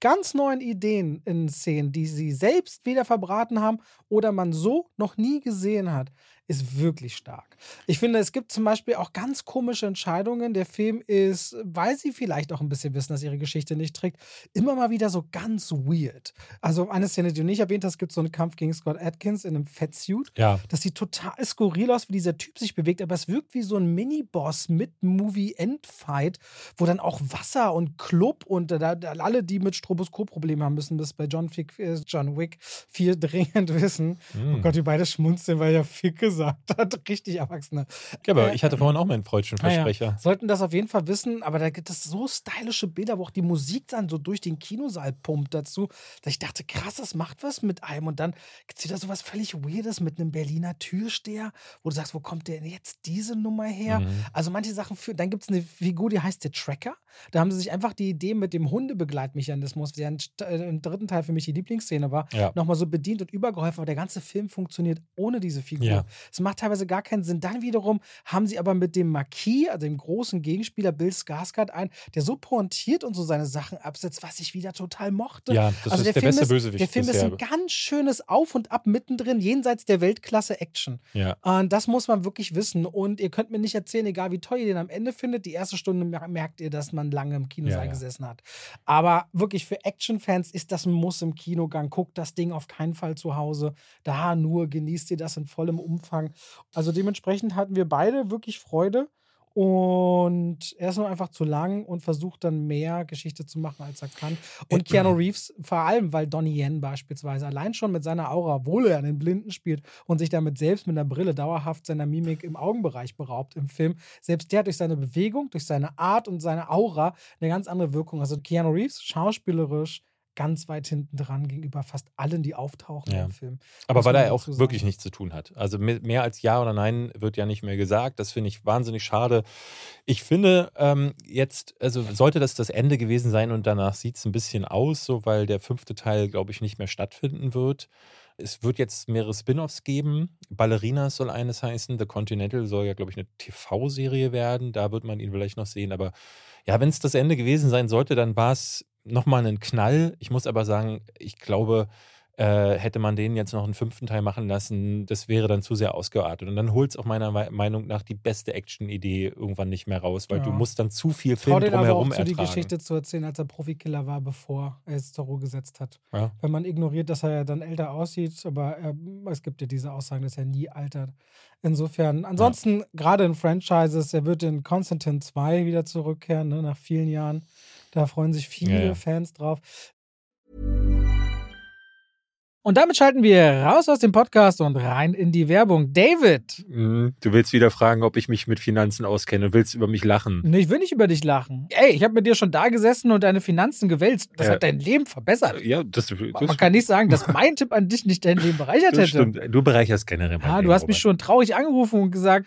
ganz neuen Ideen in Szenen, die sie selbst wieder verbraten haben oder man so noch nie gesehen hat ist wirklich stark. Ich finde, es gibt zum Beispiel auch ganz komische Entscheidungen. Der Film ist, weil sie vielleicht auch ein bisschen wissen, dass ihre Geschichte nicht trägt, immer mal wieder so ganz weird. Also eine Szene, die du nicht erwähnt hast, gibt so einen Kampf gegen Scott Atkins in einem Fettsuit. Ja. Das sieht total skurril aus, wie dieser Typ sich bewegt, aber es wirkt wie so ein Mini-Boss mit Movie-Endfight, wo dann auch Wasser und Club und da, da alle, die mit Stroboskop-Problemen haben, müssen das bei John, Fick, äh, John Wick 4 dringend wissen. Mm. Oh Gott, die beide schmunzeln, weil ja Ficke gesagt hat. Richtig Erwachsene. Ja, aber äh, ich hatte vorhin auch meinen freudschen Versprecher. Ja. Sollten das auf jeden Fall wissen, aber da gibt es so stylische Bilder, wo auch die Musik dann so durch den Kinosaal pumpt dazu, dass ich dachte, krass, das macht was mit einem. Und dann gibt es wieder so was völlig Weirdes mit einem Berliner Türsteher, wo du sagst, wo kommt denn jetzt diese Nummer her? Mhm. Also manche Sachen für, dann gibt es eine Figur, die heißt der Tracker. Da haben sie sich einfach die Idee mit dem Hundebegleitmechanismus, der äh, im dritten Teil für mich die Lieblingsszene war, ja. nochmal so bedient und übergeholfen. Aber der ganze Film funktioniert ohne diese Figur. Ja. Es macht teilweise gar keinen Sinn. Dann wiederum haben sie aber mit dem Marquis, also dem großen Gegenspieler Bill Skarsgård, ein, der so pointiert und so seine Sachen absetzt, was ich wieder total mochte. Ja, das also ist der, der beste ist, Bösewicht. Der Film ist ein ganz schönes Auf und Ab mittendrin, jenseits der Weltklasse-Action. Ja. Und das muss man wirklich wissen. Und ihr könnt mir nicht erzählen, egal wie toll ihr den am Ende findet, die erste Stunde merkt ihr, dass man lange im Kinosaal ja, ja. gesessen hat. Aber wirklich für Action-Fans ist das ein Muss im Kinogang. Guckt das Ding auf keinen Fall zu Hause. Da nur genießt ihr das in vollem Umfang. Also dementsprechend hatten wir beide wirklich Freude. Und er ist nur einfach zu lang und versucht dann mehr Geschichte zu machen, als er kann. Und Keanu Reeves, vor allem, weil Donnie Yen beispielsweise allein schon mit seiner Aura, obwohl er einen Blinden spielt und sich damit selbst mit einer Brille dauerhaft seiner Mimik im Augenbereich beraubt im Film, selbst der hat durch seine Bewegung, durch seine Art und seine Aura eine ganz andere Wirkung. Also Keanu Reeves, schauspielerisch, ganz weit hinten dran gegenüber fast allen, die auftauchen ja. im Film. Aber weil er auch wirklich nichts zu tun hat. Also mehr als Ja oder Nein wird ja nicht mehr gesagt. Das finde ich wahnsinnig schade. Ich finde ähm, jetzt, also sollte das das Ende gewesen sein und danach sieht es ein bisschen aus, so weil der fünfte Teil, glaube ich, nicht mehr stattfinden wird. Es wird jetzt mehrere Spin-offs geben. Ballerinas soll eines heißen. The Continental soll ja, glaube ich, eine TV-Serie werden. Da wird man ihn vielleicht noch sehen. Aber ja, wenn es das Ende gewesen sein sollte, dann war es nochmal einen Knall. Ich muss aber sagen, ich glaube, äh, hätte man den jetzt noch einen fünften Teil machen lassen, das wäre dann zu sehr ausgeartet. Und dann holt es auch meiner Meinung nach die beste Action-Idee irgendwann nicht mehr raus, weil ja. du musst dann zu viel Film drumherum aber auch ertragen. die Geschichte zu erzählen, als er Profikiller war, bevor er es zur Ruhe gesetzt hat. Ja. Wenn man ignoriert, dass er ja dann älter aussieht, aber er, es gibt ja diese Aussagen, dass er nie altert. Insofern, ansonsten, ja. gerade in Franchises, er wird in Constantine 2 wieder zurückkehren, ne, nach vielen Jahren. Da freuen sich viele ja, Fans drauf. Und damit schalten wir raus aus dem Podcast und rein in die Werbung. David! Mhm, du willst wieder fragen, ob ich mich mit Finanzen auskenne. Du willst über mich lachen. Nee, ich will nicht über dich lachen. Ey, ich habe mit dir schon da gesessen und deine Finanzen gewälzt. Das ja. hat dein Leben verbessert. Ja, das, das Man kann nicht sagen, dass mein Tipp an dich nicht dein Leben bereichert hätte. Stimmt. Du bereicherst generell mein Ja, du hast mich schon traurig angerufen und gesagt,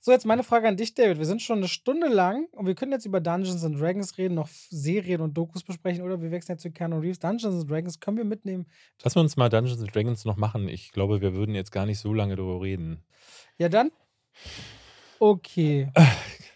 So, jetzt meine Frage an dich, David. Wir sind schon eine Stunde lang und wir können jetzt über Dungeons and Dragons reden, noch Serien und Dokus besprechen oder wir wechseln jetzt zu Keanu Reeves. Dungeons and Dragons können wir mitnehmen. Lass uns mal Dungeons and Dragons noch machen. Ich glaube, wir würden jetzt gar nicht so lange darüber reden. Ja, dann. Okay.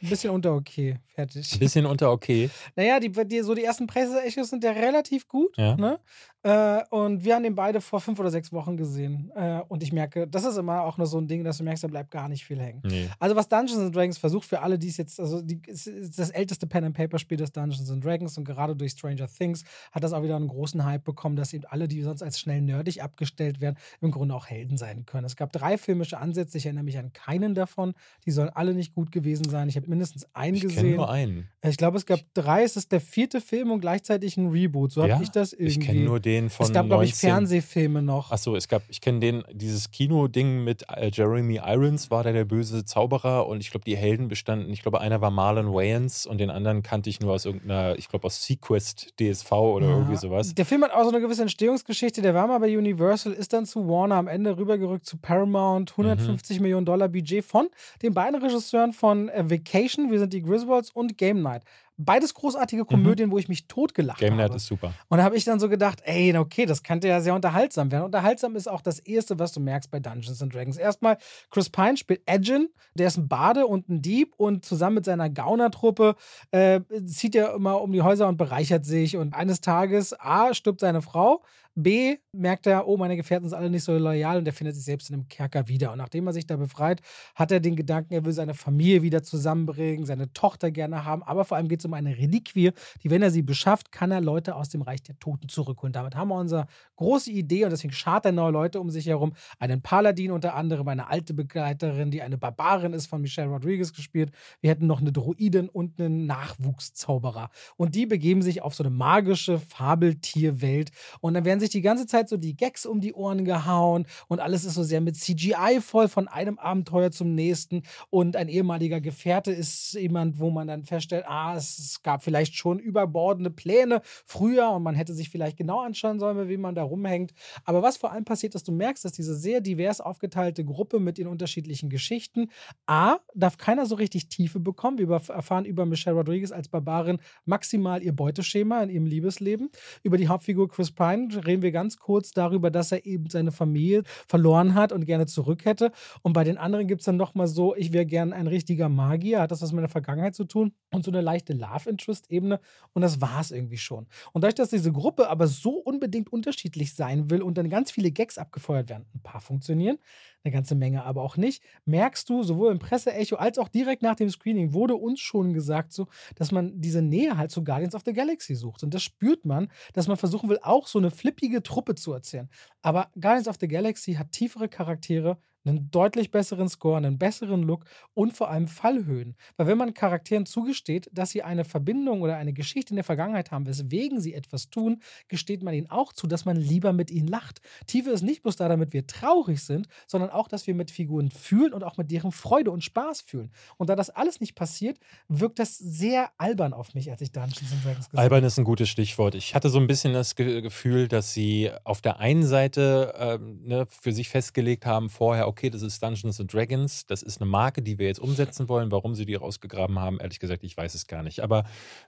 Ein bisschen unter okay. Fertig. Ein bisschen unter okay. Naja, die, die, so die ersten Presseechos sind ja relativ gut. Ja. Ne? Äh, und wir haben den beide vor fünf oder sechs Wochen gesehen. Äh, und ich merke, das ist immer auch nur so ein Ding, dass du merkst, da bleibt gar nicht viel hängen. Nee. Also was Dungeons and Dragons versucht für alle, die es jetzt, also die, ist das älteste Pen and Paper Spiel des Dungeons and Dragons und gerade durch Stranger Things hat das auch wieder einen großen Hype bekommen, dass eben alle, die sonst als schnell nerdig abgestellt werden, im Grunde auch Helden sein können. Es gab drei filmische Ansätze, ich erinnere mich an keinen davon. Die sollen alle nicht gut gewesen sein. Ich habe mindestens einen Ich kenne gesehen. nur einen. Ich glaube, es gab drei. Es ist der vierte Film und gleichzeitig ein Reboot. So habe Ja? ich das irgendwie. Ich kenne nur den von es gab, glaube ich, 19 Fernsehfilme noch. Achso, es gab, ich kenne den, dieses Kino-Ding mit äh, Jeremy Irons war da der böse Zauberer und ich glaube, die Helden bestanden, ich glaube, einer war Marlon Wayans und den anderen kannte ich nur aus irgendeiner, ich glaube, aus Sequest DSV oder Ja. irgendwie sowas. Der Film hat auch so eine gewisse Entstehungsgeschichte. Der war mal bei Universal, ist dann zu Warner, am Ende rübergerückt zu Paramount. Mhm. 150 Millionen Dollar Budget von den beiden Regisseuren von äh, Vacation, wir sind die Griswolds und Game Night. Beides großartige Komödien, wo ich mich totgelacht Mhm. Game habe. Night ist super. Und da habe ich dann so gedacht, ey, okay, das könnte ja sehr unterhaltsam werden. Unterhaltsam ist auch das Erste, was du merkst bei Dungeons and Dragons. Erstmal, Chris Pine spielt Edgin, der ist ein Bade und ein Dieb und zusammen mit seiner Gaunertruppe äh, zieht er immer um die Häuser und bereichert sich. Und eines Tages, A, stirbt seine Frau, B, merkt er, oh, meine Gefährten sind alle nicht so loyal und er findet sich selbst in einem Kerker wieder. Und nachdem er sich da befreit, hat er den Gedanken, er will seine Familie wieder zusammenbringen, seine Tochter gerne haben, aber vor allem geht es um eine Reliquie, die, wenn er sie beschafft, kann er Leute aus dem Reich der Toten zurückholen. Damit haben wir unsere große Idee und deswegen schart er neue Leute um sich herum. Einen Paladin unter anderem, eine alte Begleiterin, die eine Barbarin ist, von Michelle Rodriguez gespielt. Wir hätten noch eine Druidin und einen Nachwuchszauberer. Und die begeben sich auf so eine magische Fabeltierwelt. Und dann werden sich die ganze Zeit so die Gags um die Ohren gehauen und alles ist so sehr mit CGI voll von einem Abenteuer zum nächsten. Und ein ehemaliger Gefährte ist jemand, wo man dann feststellt, ah, es gab vielleicht schon überbordende Pläne früher und man hätte sich vielleicht genau anschauen sollen, wie man da rumhängt. Aber was vor allem passiert, ist, du merkst, dass diese sehr divers aufgeteilte Gruppe mit den unterschiedlichen Geschichten, A, darf keiner so richtig Tiefe bekommen. Wir erfahren über Michelle Rodriguez als Barbarin maximal ihr Beuteschema in ihrem Liebesleben. Über die Hauptfigur Chris Pine reden wir ganz kurz darüber, dass er eben seine Familie verloren hat und gerne zurück hätte. Und bei den anderen gibt es dann nochmal so, ich wäre gern ein richtiger Magier, hat das was mit der Vergangenheit zu tun und so eine leichte Love-Interest-Ebene und das war es irgendwie schon. Und dadurch, dass diese Gruppe aber so unbedingt unterschiedlich sein will und dann ganz viele Gags abgefeuert werden, ein paar funktionieren, eine ganze Menge aber auch nicht, merkst du sowohl im Presseecho als auch direkt nach dem Screening wurde uns schon gesagt, so, dass man diese Nähe halt zu Guardians of the Galaxy sucht. Und das spürt man, dass man versuchen will, auch so eine flippige Truppe zu erzählen. Aber Guardians of the Galaxy hat tiefere Charaktere, einen deutlich besseren Score, einen besseren Look und vor allem Fallhöhen. Weil wenn man Charakteren zugesteht, dass sie eine Verbindung oder eine Geschichte in der Vergangenheit haben, weswegen sie etwas tun, gesteht man ihnen auch zu, dass man lieber mit ihnen lacht. Tiefe ist nicht bloß da, damit wir traurig sind, sondern auch, dass wir mit Figuren fühlen und auch mit deren Freude und Spaß fühlen. Und da das alles nicht passiert, wirkt das sehr albern auf mich, als ich Dungeons Dragons gesehen habe. Albern ist ein gutes Stichwort. Ich hatte so ein bisschen das Gefühl, dass sie auf der einen Seite ähm, ne, für sich festgelegt haben, vorher, okay, das ist Dungeons and Dragons, das ist eine Marke, die wir jetzt umsetzen wollen. Warum sie die rausgegraben haben, ehrlich gesagt, ich weiß es gar nicht. Aber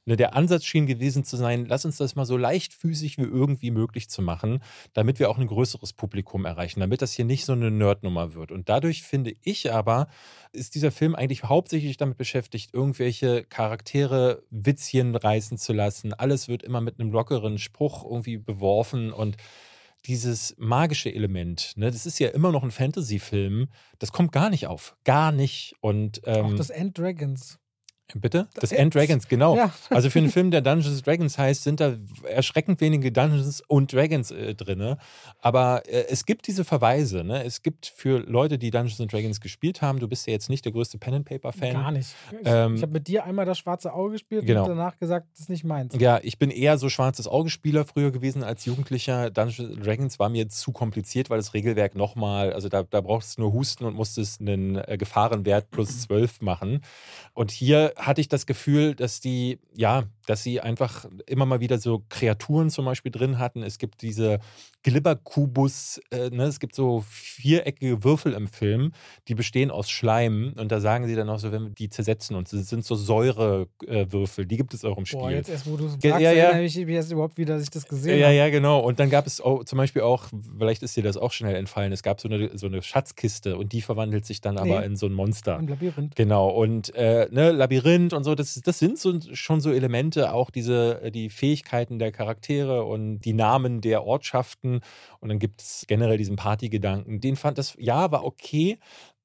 ne, der Ansatz schien gewesen zu sein, lass uns das mal so leichtfüßig wie irgendwie möglich zu machen, damit wir auch ein größeres Publikum erreichen, damit das hier nicht so eine Nerdnummer wird. Und dadurch finde ich aber, ist dieser Film eigentlich hauptsächlich damit beschäftigt, irgendwelche Charaktere Witzchen reißen zu lassen. Alles wird immer mit einem lockeren Spruch irgendwie beworfen und dieses magische Element, ne, das ist ja immer noch ein Fantasy-Film, das kommt gar nicht auf. Gar nicht. Und, ähm, Auch das End Dragons. Bitte? Das End Dragons, genau. Ja. Also für einen Film, der Dungeons Dragons heißt, sind da erschreckend wenige Dungeons und Dragons äh, drin. Aber äh, es gibt diese Verweise. Ne? Es gibt für Leute, die Dungeons Dragons gespielt haben, du bist ja jetzt nicht der größte Pen and Paper Fan. Gar nicht. Ich, ähm, ich habe mit dir einmal das schwarze Auge gespielt genau. und danach gesagt, das ist nicht meins. Ja, ich bin eher so schwarzes Auge-Spieler früher gewesen als Jugendlicher. Dungeons Dragons war mir zu kompliziert, weil das Regelwerk nochmal, also da, da brauchst du nur husten und musstest einen äh, Gefahrenwert plus 12 machen. Und hier hatte ich das Gefühl, dass die, ja, dass sie einfach immer mal wieder so Kreaturen zum Beispiel drin hatten. Es gibt diese Glibberkubus, äh, ne? es gibt so viereckige Würfel im Film, die bestehen aus Schleim und da sagen sie dann auch so, wenn wir die zersetzen und es sind so Säurewürfel, die gibt es auch im Spiel. Boah, jetzt erst, wo du sagst, ja, ja. ich erst überhaupt wieder, dass ich das gesehen ja, habe. Ja, ja, genau. Und dann gab es auch, zum Beispiel auch, vielleicht ist dir das auch schnell entfallen, es gab so eine, so eine Schatzkiste und die verwandelt sich dann aber nee, in so ein Monster. Ein Labyrinth. Genau. Und äh, ne, Labyrinth und so, das, das sind so, schon so Elemente, auch diese, äh, die Fähigkeiten der Charaktere und die Namen der Ortschaften. Und dann gibt es generell diesen Partygedanken. Den fand das, ja, war okay,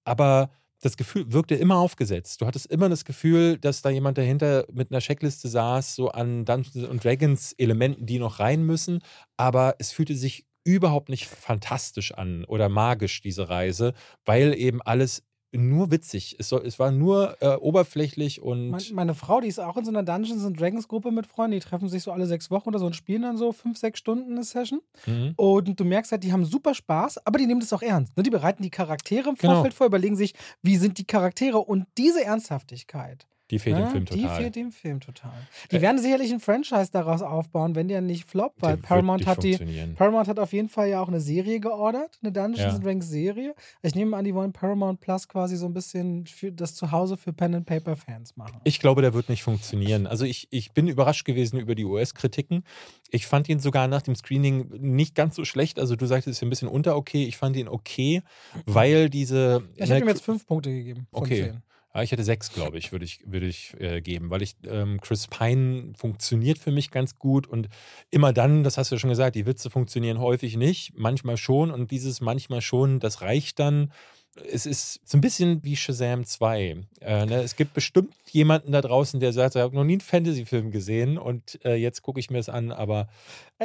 aber das Gefühl wirkte immer aufgesetzt. Du hattest immer das Gefühl, dass da jemand dahinter mit einer Checkliste saß, so an Dungeons Dragons Elementen, die noch rein müssen. Aber es fühlte sich überhaupt nicht fantastisch an oder magisch, diese Reise, weil eben alles nur witzig. Es, soll, es war nur äh, oberflächlich und. Meine, meine, Frau, die ist auch in so einer Dungeons and Dragons Gruppe mit Freunden. Die treffen sich so alle sechs Wochen oder so und spielen dann so fünf, sechs Stunden eine Session. Mhm. Und du merkst halt, die haben super Spaß, aber die nehmen das auch ernst. Ne? Die bereiten die Charaktere im genau. Vorfeld genau. vor, überlegen sich, wie sind die Charaktere und diese Ernsthaftigkeit die fehlt ja, dem Film total. Die fehlt dem Film total. Die äh, werden sicherlich ein Franchise daraus aufbauen, wenn der nicht floppt, weil Paramount hat die. Paramount hat auf jeden Fall ja auch eine Serie geordert, eine Dungeons ja. Dragons Serie. Ich nehme an, die wollen Paramount Plus quasi so ein bisschen für das Zuhause für Pen and Paper Fans machen. Ich glaube, der wird nicht funktionieren. Also ich, ich bin überrascht gewesen über die US-Kritiken. Ich fand ihn sogar nach dem Screening nicht ganz so schlecht. Also du sagtest, es ist ein bisschen unter okay. Ich fand ihn okay, weil diese. Ich habe ihm jetzt fünf Punkte gegeben. okay. 10. Ja, ich hätte sechs, glaube ich, würde ich, würd ich äh, geben, weil ich ähm, Chris Pine funktioniert für mich ganz gut und immer dann, das hast du ja schon gesagt, die Witze funktionieren häufig nicht, manchmal schon und dieses manchmal schon, das reicht dann es ist so ein bisschen wie Shazam 2. Äh, ne? Es gibt bestimmt jemanden da draußen, der sagt, ich habe noch nie einen Fantasy-Film gesehen und äh, jetzt gucke ich mir es an, aber.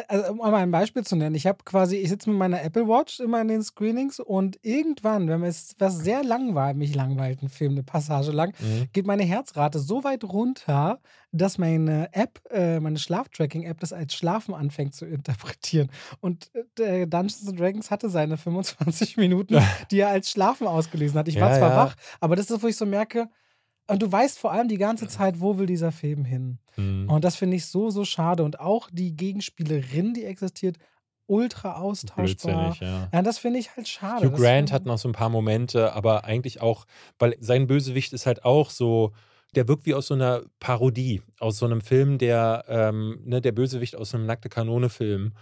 Also, um mal ein Beispiel zu nennen, ich habe quasi, ich sitze mit meiner Apple Watch immer in den Screenings und irgendwann, wenn es was sehr langweilig, mich langweilt, ein Film, eine Passage lang, mhm. geht meine Herzrate so weit runter, dass meine App, äh, meine Schlaftracking-App, das als Schlafen anfängt zu interpretieren. Und äh, Dungeons Dragons hatte seine 25 Minuten, die er als Schlafen ausgelesen hat. Ich war ja, zwar ja. wach, aber das ist, wo ich so merke, und du weißt vor allem die ganze Zeit, wo will dieser Film hin. Mhm. Und das finde ich so, so schade. Und auch die Gegenspielerin, die existiert, ultra austauschbar. Ja. ja. das finde ich halt schade. Hugh Grant hat noch so ein paar Momente, aber eigentlich auch, weil sein Bösewicht ist halt auch so der wirkt wie aus so einer Parodie, aus so einem Film, der, ähm, ne, der Bösewicht aus einem Nackte Kanone-Film,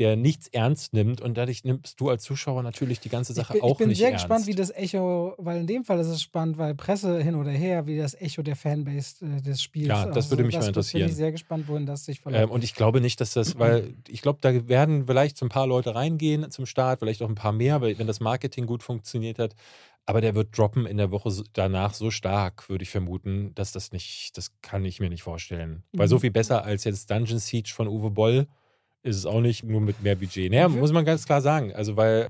der nichts ernst nimmt und dadurch nimmst du als Zuschauer natürlich die ganze Sache ich bin, auch nicht ernst. Ich bin sehr gespannt, wie das Echo, weil in dem Fall ist es spannend, weil Presse hin oder her, wie das Echo der Fanbase äh, des Spiels. Ja, das also, würde mich das mal interessieren. Bin ich sehr gespannt, wohin das sich verläuft. Ähm, und ich glaube nicht, dass das, weil ich glaube, da werden vielleicht so ein paar Leute reingehen zum Start, vielleicht auch ein paar mehr, weil wenn das Marketing gut funktioniert hat, aber der wird droppen in der Woche danach so stark, würde ich vermuten, dass das nicht, das kann ich mir nicht vorstellen. Mhm. Weil so mhm. viel besser als jetzt Dungeon Siege von Uwe Boll ist es auch nicht, nur mit mehr Budget. Naja, muss man ganz klar sagen. Also, weil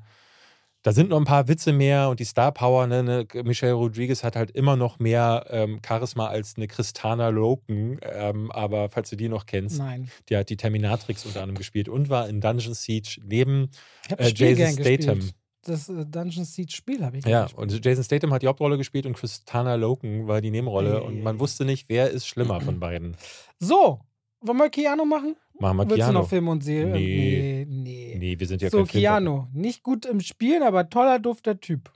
Da sind noch ein paar Witze mehr und die Star Power, ne, ne Michelle Rodriguez hat halt immer noch mehr ähm, Charisma als eine Christana Loken, ähm, aber falls du die noch kennst, Nein. die hat die Terminatrix unter anderem gespielt und war in Dungeon Siege neben äh, Jason Statham. gespielt. Das äh, Dungeon Siege Spiel habe ich Ja, gespielt. und Jason Statham hat die Hauptrolle gespielt und Christana Loken war die Nebenrolle ei, und man wusste nicht, wer ist schlimmer von beiden. So, wollen wir Keanu machen? Machen wir Willst du Keanu. noch Film und Serie? Nee. nee. nee. Nee, wir sind ja so. Keanu. Nicht gut im Spielen, aber toller, dufter Typ.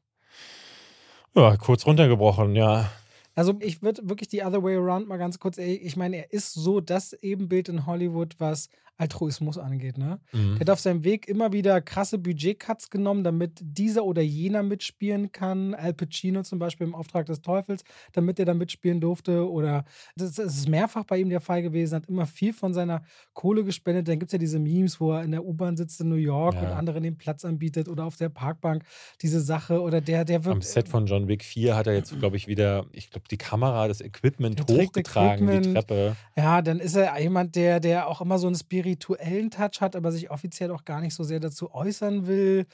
Ja, kurz runtergebrochen, ja. Also ich würde wirklich die Other Way Around mal ganz kurz, ich meine, er ist so das Ebenbild in Hollywood, was Altruismus angeht, ne? Mhm. Der hat auf seinem Weg immer wieder krasse Budgetcuts genommen, damit dieser oder jener mitspielen kann. Al Pacino zum Beispiel im Auftrag des Teufels, damit er da mitspielen durfte. Oder das, ist mehrfach bei ihm der Fall gewesen, hat immer viel von seiner Kohle gespendet. Dann gibt es ja diese Memes, wo er in der U-Bahn sitzt in New York Ja. und anderen den Platz anbietet oder auf der Parkbank diese Sache. Oder der, der Am wirkt. Set von John Wick 4 hat er jetzt, glaube ich, wieder, ich glaube, die Kamera, das Equipment hochgetragen, die Equipment. Treppe. Ja, dann ist er jemand, der, der auch immer so einen spirituellen Touch hat, aber sich offiziell auch gar nicht so sehr dazu äußern will.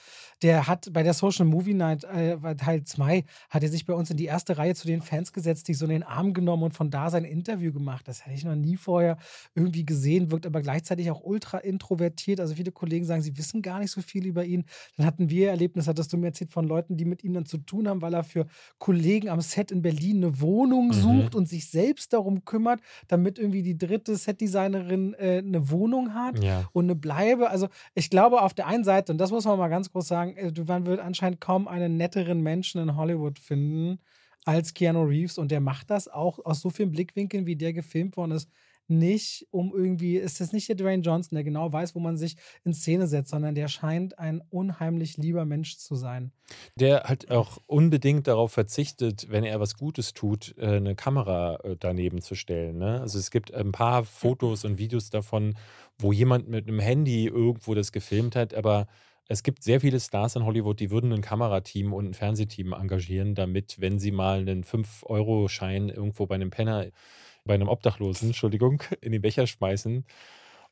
Der hat bei der Social Movie Night äh, Teil 2 hat er sich bei uns in die erste Reihe zu den Fans gesetzt, die so in den Arm genommen und von da sein Interview gemacht. Das hätte ich noch nie vorher irgendwie gesehen, wirkt aber gleichzeitig auch ultra introvertiert. Also viele Kollegen sagen, sie wissen gar nicht so viel über ihn. Dann hatten wir Erlebnis, hattest du mir erzählt, von Leuten, die mit ihm dann zu tun haben, weil er für Kollegen am Set in Berlin eine Wohnung Mhm. sucht und sich selbst darum kümmert, damit irgendwie die dritte Setdesignerin äh, eine Wohnung hat Ja. und eine Bleibe. Also ich glaube auf der einen Seite, und das muss man mal ganz groß sagen, äh, du- man wird anscheinend kaum einen netteren Menschen in Hollywood finden als Keanu Reeves und der macht das auch aus so vielen Blickwinkeln, wie der gefilmt worden ist. Nicht um irgendwie, ist das nicht der Dwayne Johnson, der genau weiß, wo man sich in Szene setzt, sondern der scheint ein unheimlich lieber Mensch zu sein. Der halt auch unbedingt darauf verzichtet, wenn er was Gutes tut, äh, eine Kamera äh, daneben zu stellen. Ne? Also es gibt ein paar Fotos und Videos davon, wo jemand mit einem Handy irgendwo das gefilmt hat, aber es gibt sehr viele Stars in Hollywood, die würden ein Kamerateam und ein Fernsehteam engagieren, damit, wenn sie mal einen 5-Euro-Schein irgendwo bei einem Penner, bei einem Obdachlosen, Entschuldigung, in den Becher schmeißen.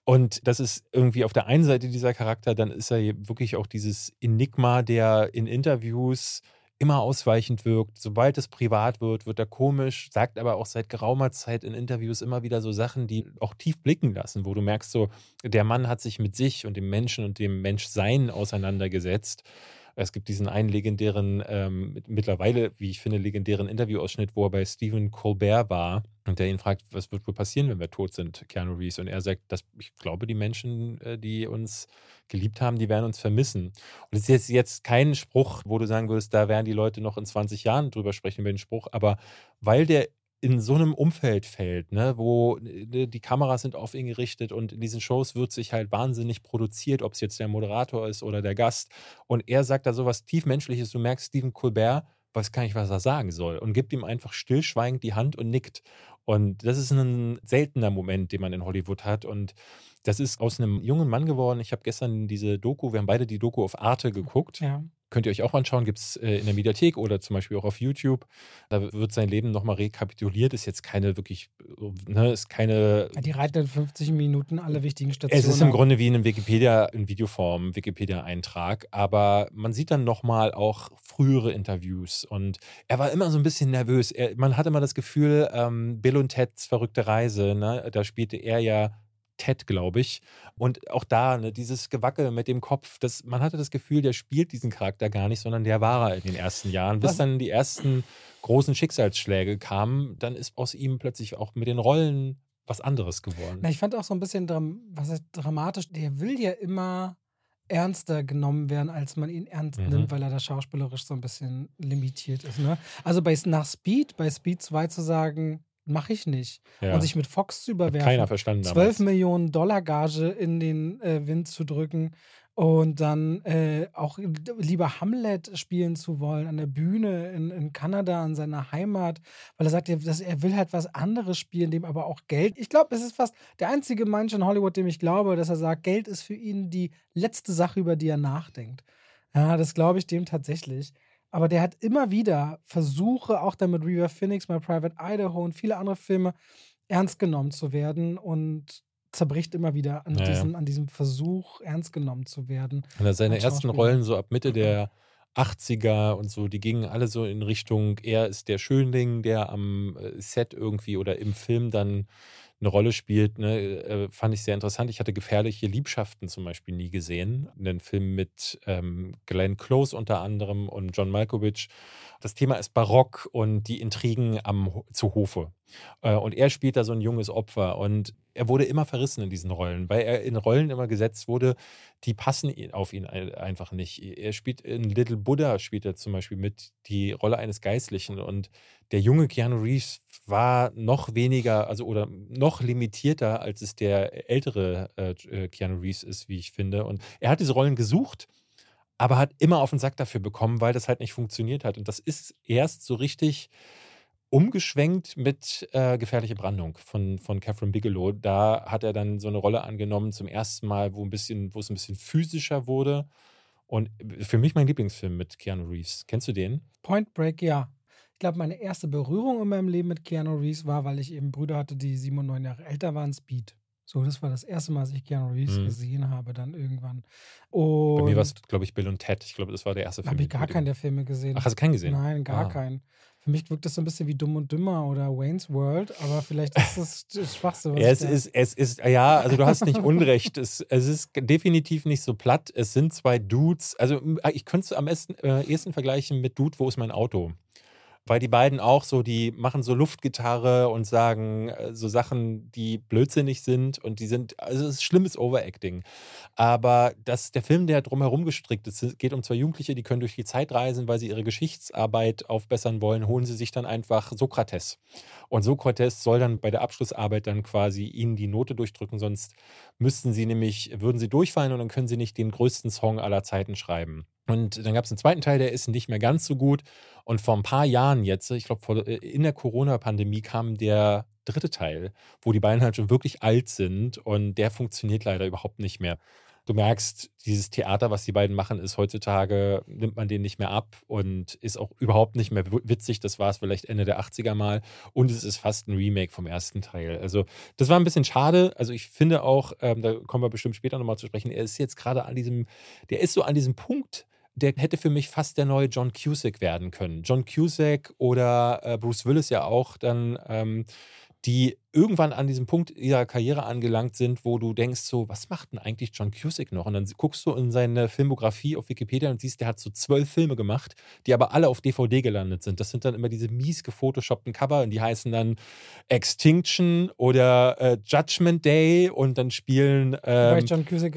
Und das ist irgendwie auf der einen Seite dieser Charakter, dann ist er wirklich auch dieses Enigma, der in Interviews immer ausweichend wirkt. Sobald es privat wird, wird er komisch, sagt aber auch seit geraumer Zeit in Interviews immer wieder so Sachen, die auch tief blicken lassen, wo du merkst, so, der Mann hat sich mit sich und dem Menschen und dem Menschsein auseinandergesetzt. Es gibt diesen einen legendären, ähm, mit- mittlerweile, wie ich finde, legendären Interviewausschnitt, wo er bei Stephen Colbert war und der ihn fragt, was wird wohl passieren, wenn wir tot sind, Keanu Reeves. Und er sagt, dass ich glaube, die Menschen, äh, die uns geliebt haben, die werden uns vermissen. Und es ist jetzt, jetzt kein Spruch, wo du sagen würdest, da werden die Leute noch in 20 Jahren drüber sprechen über den Spruch, aber weil der in so einem Umfeld fällt, ne, wo äh, die Kameras sind auf ihn gerichtet und in diesen Shows wird sich halt wahnsinnig produziert, ob es jetzt der Moderator ist oder der Gast. Und er sagt da sowas tiefmenschliches. Du merkst, Stephen Colbert weiß gar nicht, was er sagen soll und gibt ihm einfach stillschweigend die Hand und nickt. Und das ist ein seltener Moment, den man in Hollywood hat. Und das ist aus einem jungen Mann geworden. Ich habe gestern diese Doku, wir haben beide die Doku auf Arte geguckt. Ja. Könnt ihr euch auch anschauen, gibt es äh, in der Mediathek oder zum Beispiel auch auf YouTube. Da wird sein Leben nochmal rekapituliert. Ist jetzt keine wirklich, äh, ne, ist keine. Die reiten in 50 Minuten alle wichtigen Stationen. Es ist im. Grunde wie in einem Wikipedia, in Videoform, Wikipedia-Eintrag, aber man sieht dann nochmal auch frühere Interviews und er war immer so ein bisschen nervös. Er, man hatte immer das Gefühl, ähm, Bill und Teds verrückte Reise, ne, da spielte er ja Ted, glaube ich. Und auch da, ne, dieses Gewackel mit dem Kopf, das, man hatte das Gefühl, der spielt diesen Charakter gar nicht, sondern der war er in den ersten Jahren. Bis dann die ersten großen Schicksalsschläge kamen, dann ist aus ihm plötzlich auch mit den Rollen was anderes geworden. Na, ich fand auch so ein bisschen was heißt dramatisch. Der will ja immer ernster genommen werden, als man ihn ernst Mhm. nimmt, weil er da schauspielerisch so ein bisschen limitiert ist. Ne? Also bei, nach Speed, bei Speed 2 zu sagen, mache ich nicht. Ja. Und sich mit Fox zu Hat überwerfen. keiner verstanden 12 damals. Millionen Dollar Gage in den äh, Wind zu drücken und dann äh, auch lieber Hamlet spielen zu wollen an der Bühne in, in Kanada, in seiner Heimat, weil er sagt, er, dass er will halt was anderes spielen, dem aber auch Geld. Ich glaube, es ist fast der einzige Mensch in Hollywood, dem ich glaube, dass er sagt, Geld ist für ihn die letzte Sache, über die er nachdenkt. Ja, das glaube ich dem tatsächlich. Aber der hat immer wieder Versuche, auch dann mit River Phoenix, My Private Idaho und viele andere Filme, ernst genommen zu werden und zerbricht immer wieder an, Ja, ja. diesem, an diesem Versuch, ernst genommen zu werden. Und seine ersten. Rollen so ab Mitte der 80er und so, die gingen alle so in Richtung, er ist der Schönling, der am äh, Set irgendwie oder im Film dann eine Rolle spielt, ne, äh, fand ich sehr interessant. Ich hatte gefährliche Liebschaften zum Beispiel nie gesehen. Einen Film mit ähm, Glenn Close unter anderem und John Malkovich. Das Thema ist Barock und die Intrigen am, zu Hofe. Äh, und er spielt da so ein junges Opfer und er wurde immer verrissen in diesen Rollen, weil er in Rollen immer gesetzt wurde, die passen auf ihn einfach nicht. Er spielt in Little Buddha, spielt er zum Beispiel mit die Rolle eines Geistlichen und der junge Keanu Reeves war noch weniger, also oder noch limitierter, als es der ältere äh, äh Keanu Reeves ist, wie ich finde. Und er hat diese Rollen gesucht, aber hat immer auf den Sack dafür bekommen, weil das halt nicht funktioniert hat. Und das ist erst so richtig umgeschwenkt mit äh, Gefährliche Brandung von, von Catherine Bigelow. Da hat er dann so eine Rolle angenommen zum ersten Mal, wo, ein bisschen, wo es ein bisschen physischer wurde. Und für mich mein Lieblingsfilm mit Keanu Reeves. Kennst du den? Point Break, ja. Ich glaube, meine erste Berührung in meinem Leben mit Keanu Reeves war, weil ich eben Brüder hatte, die sieben und neun Jahre älter waren, Speed. So, das war das erste Mal, dass ich Keanu Reeves mhm. gesehen habe, dann irgendwann. Und Bei mir war es, glaube ich, Bill und Ted. Ich glaube, das war der erste Film. Habe ich gar keinen der Filme gesehen. Ach, hast du keinen gesehen? Nein, gar ah. keinen. Für mich wirkt das so ein bisschen wie Dumm und Dümmer oder Wayne's World, aber vielleicht ist das das Schwachste. Was es, ist, es ist, ja, also du hast nicht Unrecht. es, es ist definitiv nicht so platt. Es sind zwei Dudes. Also ich könnte es am besten, äh, ehesten vergleichen mit Dude, wo ist mein Auto? Weil die beiden auch so, die machen so Luftgitarre und sagen äh, so Sachen, die blödsinnig sind und die sind, also es ist schlimmes Overacting. Aber das, der Film, der drumherum gestrickt ist, geht um zwei Jugendliche, die können durch die Zeit reisen, weil sie ihre Geschichtsarbeit aufbessern wollen, holen sie sich dann einfach Sokrates. Und Sokrates soll dann bei der Abschlussarbeit dann quasi ihnen die Note durchdrücken, sonst müssten sie nämlich, würden sie durchfallen und dann können sie nicht den größten Song aller Zeiten schreiben. Und dann gab es einen zweiten Teil, der ist nicht mehr ganz so gut. Und vor ein paar Jahren jetzt, ich glaube, äh, in der Corona-Pandemie kam der dritte Teil, wo die beiden halt schon wirklich alt sind und der funktioniert leider überhaupt nicht mehr. Du merkst, dieses Theater, was die beiden machen, ist heutzutage, nimmt man den nicht mehr ab und ist auch überhaupt nicht mehr witzig. Das war es vielleicht Ende der 80er mal. Und es ist fast ein Remake vom ersten Teil. Also, das war ein bisschen schade. Also, ich finde auch, ähm, da kommen wir bestimmt später nochmal zu sprechen, er ist jetzt gerade an diesem, der ist so an diesem Punkt, der hätte für mich fast der neue John Cusack werden können. John Cusack oder äh, Bruce Willis ja auch dann, ähm, die irgendwann an diesem Punkt ihrer Karriere angelangt sind, wo du denkst, so, was macht denn eigentlich John Cusick noch? Und dann guckst du in seine Filmografie auf Wikipedia und siehst, der hat so zwölf Filme gemacht, die aber alle auf DVD gelandet sind. Das sind dann immer diese mies gefotoshoppten Cover und die heißen dann Extinction oder äh, Judgment Day und dann spielen ähm,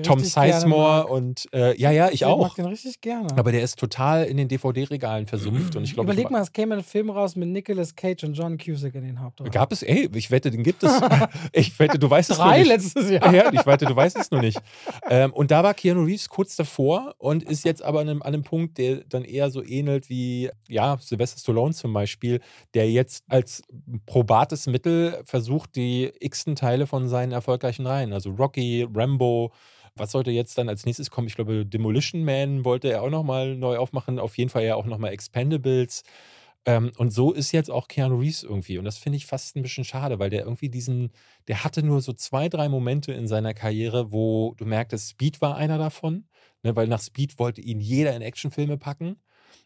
Tom Sizemore und äh, ja, ja, ich, ich auch. mag den richtig gerne. Aber der ist total in den DVD-Regalen versumpft und ich glaube. Überleg mal, es käme ein Film raus mit Nicolas Cage und John Cusick in den Hauptrollen. Gab es, ey, ich wette, den gibt es. ich wette, du weißt es noch nicht. letztes Jahr. Ja, ich wette, du weißt es noch nicht. Ähm, und da war Keanu Reeves kurz davor und ist jetzt aber an einem, an einem Punkt, der dann eher so ähnelt wie, ja, Sylvester Stallone zum Beispiel, der jetzt als probates Mittel versucht, die x-ten Teile von seinen erfolgreichen Reihen, also Rocky, Rambo, was sollte jetzt dann als nächstes kommen? Ich glaube, Demolition Man wollte er auch nochmal neu aufmachen. Auf jeden Fall ja auch nochmal Expendables. Ähm, und so ist jetzt auch Keanu Reeves irgendwie. Und das finde ich fast ein bisschen schade, weil der irgendwie diesen, der hatte nur so zwei, drei Momente in seiner Karriere, wo du merktest, Speed war einer davon, ne, weil nach Speed wollte ihn jeder in Actionfilme packen.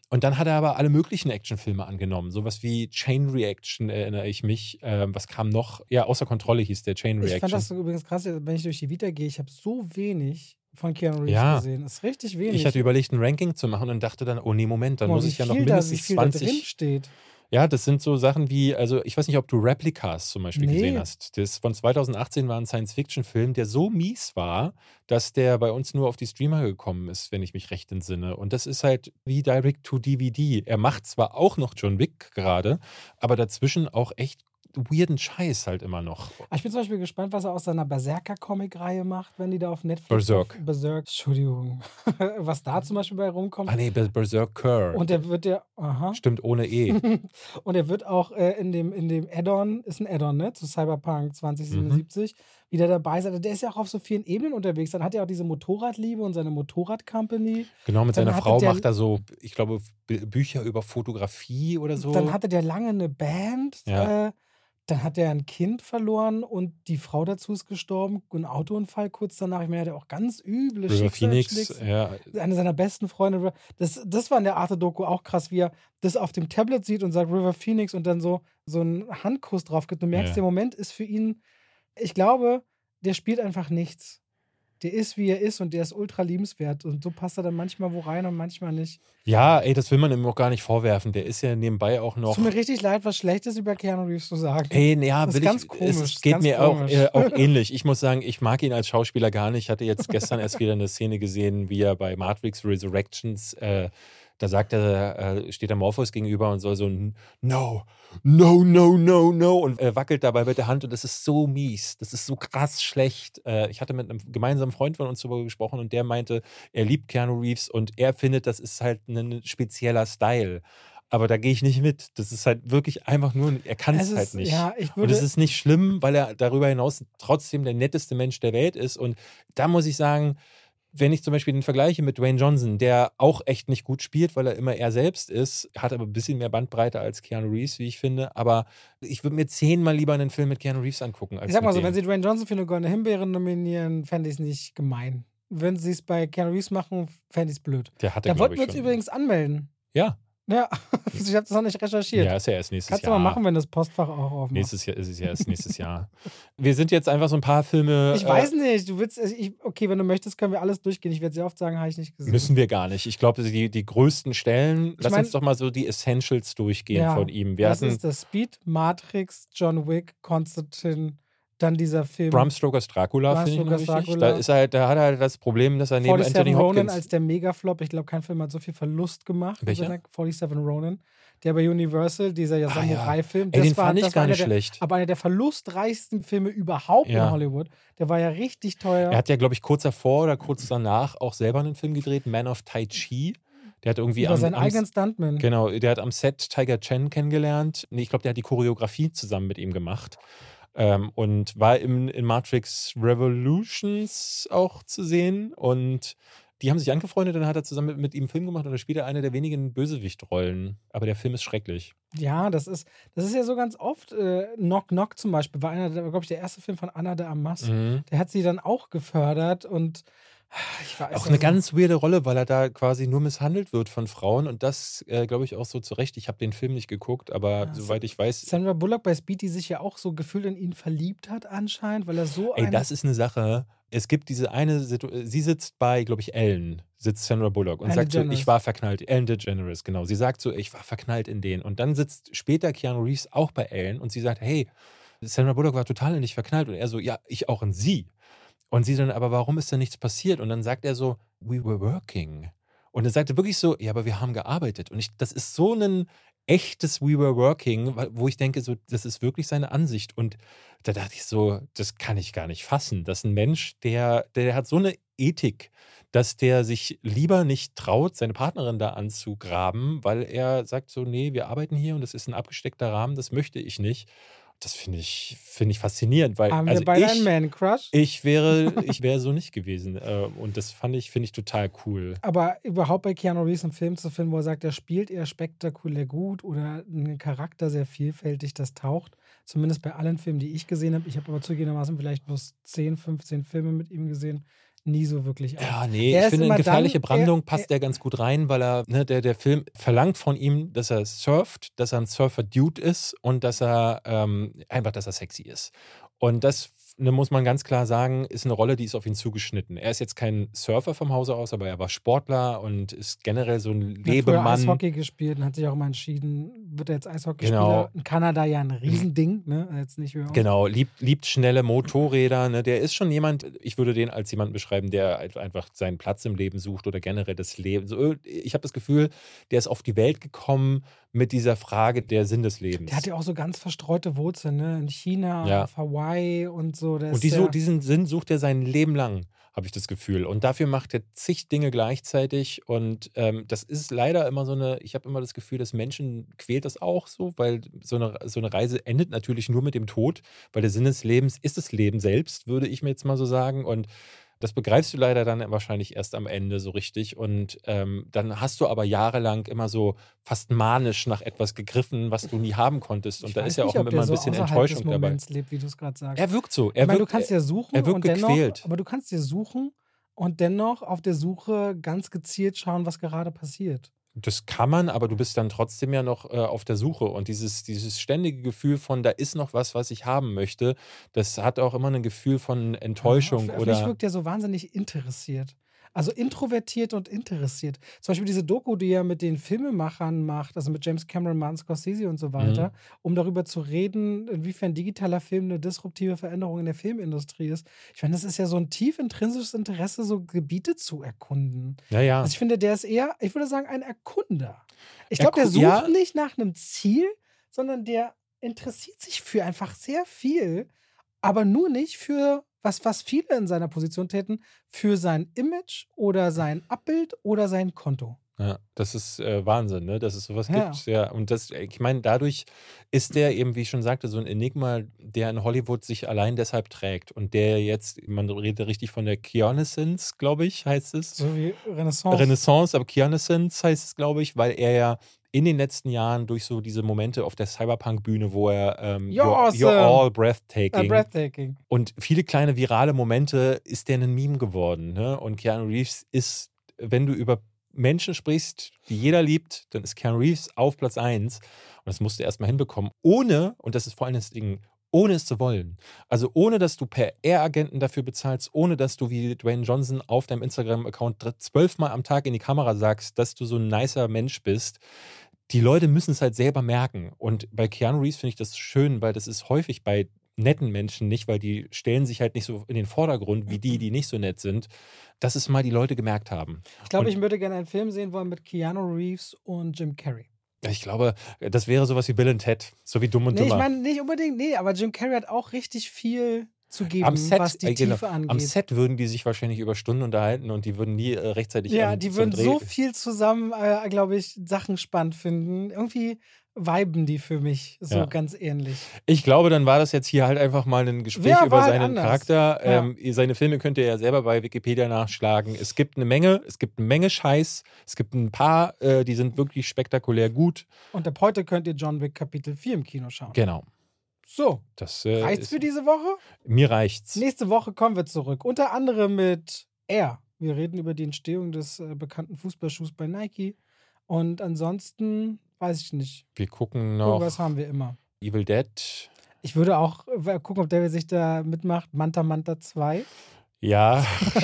Und dann hat er aber alle möglichen Actionfilme angenommen. Sowas wie Chain Reaction erinnere ich mich. Ähm, was kam noch? Ja, außer Kontrolle hieß der Chain Reaction. Ich fand das übrigens krass, wenn ich durch die Vita gehe. Ich habe so wenig von Keanu Reeves ja. gesehen. Das ist richtig wenig. Ich hatte überlegt, ein Ranking zu machen und dachte dann, oh nee, Moment, dann oh, muss ich ja noch mindestens da, 20. Da drin steht. Ja, das sind so Sachen wie, also ich weiß nicht, ob du Replicas zum Beispiel nee. gesehen hast. Das von 2018 war ein Science-Fiction-Film, der so mies war, dass der bei uns nur auf die Streamer gekommen ist, wenn ich mich recht entsinne. Und das ist halt wie Direct-to-DVD. Er macht zwar auch noch John Wick gerade, aber dazwischen auch echt weirden Scheiß halt immer noch. Ich bin zum Beispiel gespannt, was er aus seiner Berserker-Comic-Reihe macht, wenn die da auf Netflix. Berserk. Berserk, Entschuldigung. was da zum Beispiel bei rumkommt. Ah, nee, Berserker. Und der wird ja. Aha. Stimmt, ohne E. Und er wird auch äh, in dem, in dem Add-on, ist ein Add-on, ne? Zu Cyberpunk 2077. Mhm wieder dabei sein. Der ist ja auch auf so vielen Ebenen unterwegs. Dann hat er auch diese Motorradliebe und seine Motorradcompany. Genau, mit seiner Frau der, macht er so, ich glaube, Bücher über Fotografie oder so. Dann hatte der lange eine Band. Ja. Äh, Dann hat er ein Kind verloren und die Frau dazu ist gestorben. Ein Autounfall kurz danach. Ich meine, er hat auch ganz üble River Phoenix, ja. Eine seiner besten Freunde. Das, das war in der Arte-Doku auch krass, wie er das auf dem Tablet sieht und sagt River Phoenix und dann so, so einen Handkuss drauf gibt. Du merkst, Ja. der Moment ist für ihn, ich glaube, der spielt einfach nichts. Der ist, wie er ist und der ist ultra liebenswert. Und so passt er dann manchmal wo rein und manchmal nicht. Ja, ey, das will man ihm auch gar nicht vorwerfen. Der ist ja nebenbei auch Es noch. tut mir richtig leid, was Schlechtes über Keanu Reeves zu sagen. Ey, ja, Das ist will ganz ich, komisch, es geht mir auch, äh, auch ähnlich. Ich muss sagen, ich mag ihn als Schauspieler gar nicht. Ich hatte jetzt gestern erst wieder eine Szene gesehen, wie er bei Matrix Resurrections, äh, da sagt er, äh, steht er Morpheus gegenüber und soll so ein No, no, no, no, no und wackelt dabei mit der Hand und das ist so mies, das ist so krass schlecht. Äh, ich hatte mit einem gemeinsamen Freund von uns darüber gesprochen und der meinte, er liebt Keanu Reeves und er findet, das ist halt ein spezieller Style. Aber da gehe ich nicht mit. Das ist halt wirklich einfach nur, er kann es Es halt ist- nicht. Ja, ich Und es ist nicht schlimm, weil er darüber hinaus trotzdem der netteste Mensch der Welt ist. Und da muss ich sagen, wenn ich zum Beispiel den vergleiche mit Dwayne Johnson, der auch echt nicht gut spielt, weil er immer er selbst ist, hat aber ein bisschen mehr Bandbreite als Keanu Reeves, wie ich finde. Aber ich würde mir zehnmal lieber einen Film mit Keanu Reeves angucken. Als ich sag mal so, dem. wenn sie Dwayne Johnson für eine goldene Himbeere nominieren, fände ich es nicht gemein. Wenn sie es bei Keanu Reeves machen, fände ich es blöd. der hat er, Da wollten wir uns übrigens anmelden. Ja, Ja, ich habe das noch nicht recherchiert. ja, ist ja erst nächstes Kannst du Jahr. mal machen, wenn das Postfach auch aufmacht. Nächstes Jahr ist es ja erst nächstes Jahr. Wir sind jetzt einfach so ein paar Filme. ich weiß nicht, du willst, also ich, okay, wenn du möchtest, können wir alles durchgehen. Ich werde sehr oft sagen, habe ich nicht gesehen. Müssen wir gar nicht. Ich glaube, die, die größten Stellen, lass mein- uns doch mal so die Essentials durchgehen Ja, von ihm. Wir das hatten ist das Speed, Matrix, John Wick, Constantine, dann dieser Film Bram Stokers Dracula, finde ich wichtig. Dracula. Da, ist er halt, da hat er halt das Problem, dass er neben 47 Anthony Hopkins. als der Megaflop. Ich glaube, kein Film hat so viel Verlust gemacht. Welcher? Also, 47 Ronin. Der bei Universal, dieser ja Ah, ja. Samurai-Film. Ey, den war, fand ich gar nicht der, schlecht. Aber einer der verlustreichsten Filme überhaupt Ja. in Hollywood. Der war ja richtig teuer. Er hat ja, glaube ich, kurz davor oder kurz danach auch selber einen Film gedreht, Man of Tai Chi. Der hat irgendwie über am, seinen am, eigenen Stuntman. Genau, der hat am Set Tiger Chen kennengelernt. Nee, ich glaube, der hat die Choreografie zusammen mit ihm gemacht. Ähm, und war im, in Matrix Revolutions auch zu sehen. Und die haben sich angefreundet, dann hat er zusammen mit, mit ihm einen Film gemacht und da spielt er eine der wenigen Bösewichtrollen. Aber der Film ist schrecklich. Ja, das ist, das ist ja so ganz oft. Äh, Knock Knock zum Beispiel war einer, glaube ich, der erste Film von Anna de Armas. Mhm. Der hat sie dann auch gefördert und Auch eine also- ganz weirde Rolle, weil er da quasi nur misshandelt wird von Frauen und das, äh, glaube ich, auch so zurecht. Ich habe den Film nicht geguckt, aber Ja, soweit ich weiß, Sandra Bullock bei Speed, die sich ja auch so gefühlt in ihn verliebt hat anscheinend, weil er so ey, das ist eine Sache. Es gibt diese eine Situation, sie sitzt bei, glaube ich, Ellen, sitzt Sandra Bullock und Ellen sagt so, DeGeneres. ich war verknallt. Ellen DeGeneres, genau. Sie sagt so, ich war verknallt in den. Und dann sitzt später Keanu Reeves auch bei Ellen und sie sagt, hey, Sandra Bullock war total in dich verknallt. Und er so, ja, ich auch in sie. Und sie dann, aber warum ist denn nichts passiert? Und dann sagt er so, we were working. Und er sagte wirklich so, ja, aber wir haben gearbeitet. Und ich, das ist so ein echtes We were working, wo ich denke, so, das ist wirklich seine Ansicht. Und da dachte ich so, das kann ich gar nicht fassen, dass ein Mensch, der, der hat so eine Ethik, dass der sich lieber nicht traut, seine Partnerin da anzugraben, weil er sagt so, nee, wir arbeiten hier und das ist ein abgesteckter Rahmen, das möchte ich nicht. Das finde ich, finde ich faszinierend, weil Haben also wir beide ich, einen Man-Crush? ich wäre, ich wäre so nicht gewesen. Äh, Und das fand ich, finde ich total cool. Aber überhaupt bei Keanu Reeves einen Film zu finden, wo er sagt, er spielt eher spektakulär gut oder ein Charakter sehr vielfältig, das taucht. Zumindest bei allen Filmen, die ich gesehen habe. Ich habe aber zugegebenermaßen vielleicht bloß 10, 15 Filme mit ihm gesehen. Nie so wirklich. auf. Ja, nee, Er ich finde, in gefährliche dann- Brandung er- passt der ganz gut rein, weil er, ne, der, der Film verlangt von ihm, dass er surft, dass er ein Surfer-Dude ist und dass er ähm, einfach, dass er sexy ist. Und das ne, muss man ganz klar sagen, ist eine Rolle, die ist auf ihn zugeschnitten. Er ist jetzt kein Surfer vom Hause aus, aber er war Sportler und ist generell so ein Er hat Lebemann. Eishockey gespielt und hat sich auch immer entschieden, wird er jetzt Eishockeyspieler? Genau. In Kanada ja ein Riesending, ne? Jetzt nicht. Genau, liebt, liebt schnelle Motorräder. Ne? Der ist schon jemand, ich würde den als jemanden beschreiben, der ein- einfach seinen Platz im Leben sucht oder generell das Leben. So, ich habe das Gefühl, der ist auf die Welt gekommen mit dieser Frage der Sinn des Lebens. Der hat ja auch so ganz verstreute Wurzeln, ne? In China, Ja. auf Hawaii und so. Und die, so, diesen Sinn sucht er sein Leben lang, habe ich das Gefühl. Und dafür macht er zig Dinge gleichzeitig. Und ähm, das ist leider immer so eine, ich habe immer das Gefühl, dass Menschen quält das auch so, weil so eine, so eine Reise endet natürlich nur mit dem Tod, weil der Sinn des Lebens ist das Leben selbst, würde ich mir jetzt mal so sagen. Und Das begreifst du leider dann wahrscheinlich erst am Ende so richtig. Und ähm, dann hast du aber jahrelang immer so fast manisch nach etwas gegriffen, was du nie haben konntest. Und Ich da ist ja nicht, auch immer ein bisschen so außerhalb Enttäuschung des dabei. Lebt, wie du es gerade sagst. Er wirkt so. Er ich meine, du wirkt, kannst ja suchen er wirkt und dennoch, gequält. aber du kannst dir suchen und dennoch auf der Suche ganz gezielt schauen, was gerade passiert. Das kann man, aber du bist dann trotzdem ja noch äh, auf der Suche. Und dieses, dieses ständige Gefühl von, da ist noch was, was ich haben möchte, das hat auch immer ein Gefühl von Enttäuschung Ja, auf, auf mich oder. wirkt er so wahnsinnig interessiert. Also introvertiert und interessiert. Zum Beispiel diese Doku, die er mit den Filmemachern macht, also mit James Cameron, Martin Scorsese und so weiter, um darüber zu reden, inwiefern digitaler Film eine disruptive Veränderung in der Filmindustrie ist. Ich meine, das ist ja so ein tief intrinsisches Interesse, so Gebiete zu erkunden. Ja, ja. Also ich finde, der ist eher, ich würde sagen, ein Erkunder. Ich glaube, der sucht ja. nicht nach einem Ziel, sondern der interessiert sich für einfach sehr viel, aber nur nicht für was, was viele in seiner Position täten, für sein Image oder sein Abbild oder sein Konto. Ja, das ist äh, Wahnsinn, ne? dass es sowas Ja. gibt. Ja, und das, ich meine, dadurch ist der eben, wie ich schon sagte, so ein Enigma, der in Hollywood sich allein deshalb trägt. Und der jetzt, man redet richtig von der Keonescence, glaube ich, heißt es. So wie Renaissance. Renaissance, aber Keonescence heißt es, glaube ich, weil er ja in den letzten Jahren durch so diese Momente auf der Cyberpunk-Bühne, wo er ähm, You're you're, awesome. you're all breathtaking breathtaking. und viele kleine virale Momente ist der ein Meme geworden. Ne? Und Keanu Reeves ist, wenn du über Menschen sprichst, die jeder liebt, dann ist Keanu Reeves auf Platz 1. Und das musst du erstmal hinbekommen, ohne, und das ist vor allem das Ding, ohne es zu wollen. Also ohne, dass du per Air-Agenten dafür bezahlst, ohne dass du wie Dwayne Johnson auf deinem Instagram-Account zwölfmal am Tag in die Kamera sagst, dass du so ein nicer Mensch bist. Die Leute müssen es halt selber merken. Und bei Keanu Reeves finde ich das schön, weil das ist häufig bei netten Menschen nicht, weil die stellen sich halt nicht so in den Vordergrund wie die, die nicht so nett sind, dass es mal die Leute gemerkt haben. Ich glaube, ich würde gerne einen Film sehen wollen mit Keanu Reeves und Jim Carrey. Ich glaube, das wäre sowas wie Bill and Ted, so wie Dumm und Nee, ich Dümmer. meine nicht unbedingt, nee, aber Jim Carrey hat auch richtig viel zu geben, am Set, was die äh, genau, Tiefe angeht. am Set würden die sich wahrscheinlich über Stunden unterhalten und die würden nie äh, rechtzeitig Ja, am- die würden Dreh- so viel zusammen, äh, glaube ich, Sachen spannend finden. Irgendwie viben die für mich so Ja. ganz ähnlich. Ich glaube, dann war das jetzt hier halt einfach mal ein Gespräch Ja, über halt seinen anders. Charakter. Ja. Ähm, seine Filme könnt ihr ja selber bei Wikipedia nachschlagen. Es gibt eine Menge, es gibt eine Menge Scheiß. Es gibt ein paar, äh, die sind wirklich spektakulär gut. Und ab heute könnt ihr John Wick Kapitel 4 im Kino schauen. Genau. So, Das äh, reicht's für diese Woche? mir reicht's. Nächste Woche kommen wir zurück. Unter anderem mit Air. Wir reden über die Entstehung des äh, bekannten Fußballschuhs bei Nike. Und ansonsten weiß ich nicht. Wir gucken noch Irgendwas haben wir immer. Evil Dead. Ich würde auch äh, gucken, ob der sich da mitmacht. Manta Manta 2. Ja.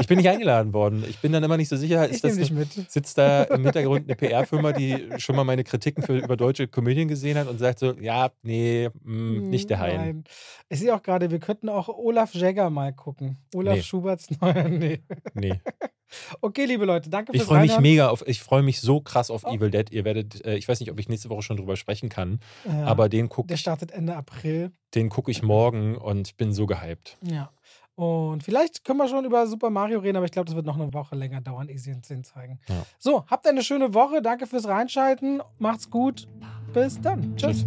ich bin nicht eingeladen worden. Ich bin dann immer nicht so sicher. Ich Ist das eine, sitzt da im Hintergrund eine PR-Firma, die schon mal meine Kritiken für, über deutsche Komödien gesehen hat und sagt so, ja, nee, mh, nicht der Hein. Nein. Ich sehe auch gerade, wir könnten auch Olaf Jäger mal gucken. Olaf Nee. Schuberts neuer. Nee. Nee. Okay, liebe Leute, danke Ich fürs freue mich mega auf, ich freue mich so krass auf Oh. Evil Dead. Ihr werdet, äh, ich weiß nicht, ob ich nächste Woche schon drüber sprechen kann, Ja, aber den gucke der ich, startet Ende April. den guck ich morgen und bin so gehypt. Ja. Und vielleicht können wir schon über Super Mario reden, aber ich glaube, das wird noch eine Woche länger dauern, ehe sie uns den zeigen. Ja. So, habt eine schöne Woche. Danke fürs Reinschalten. Macht's gut. Bis dann. Tschüss.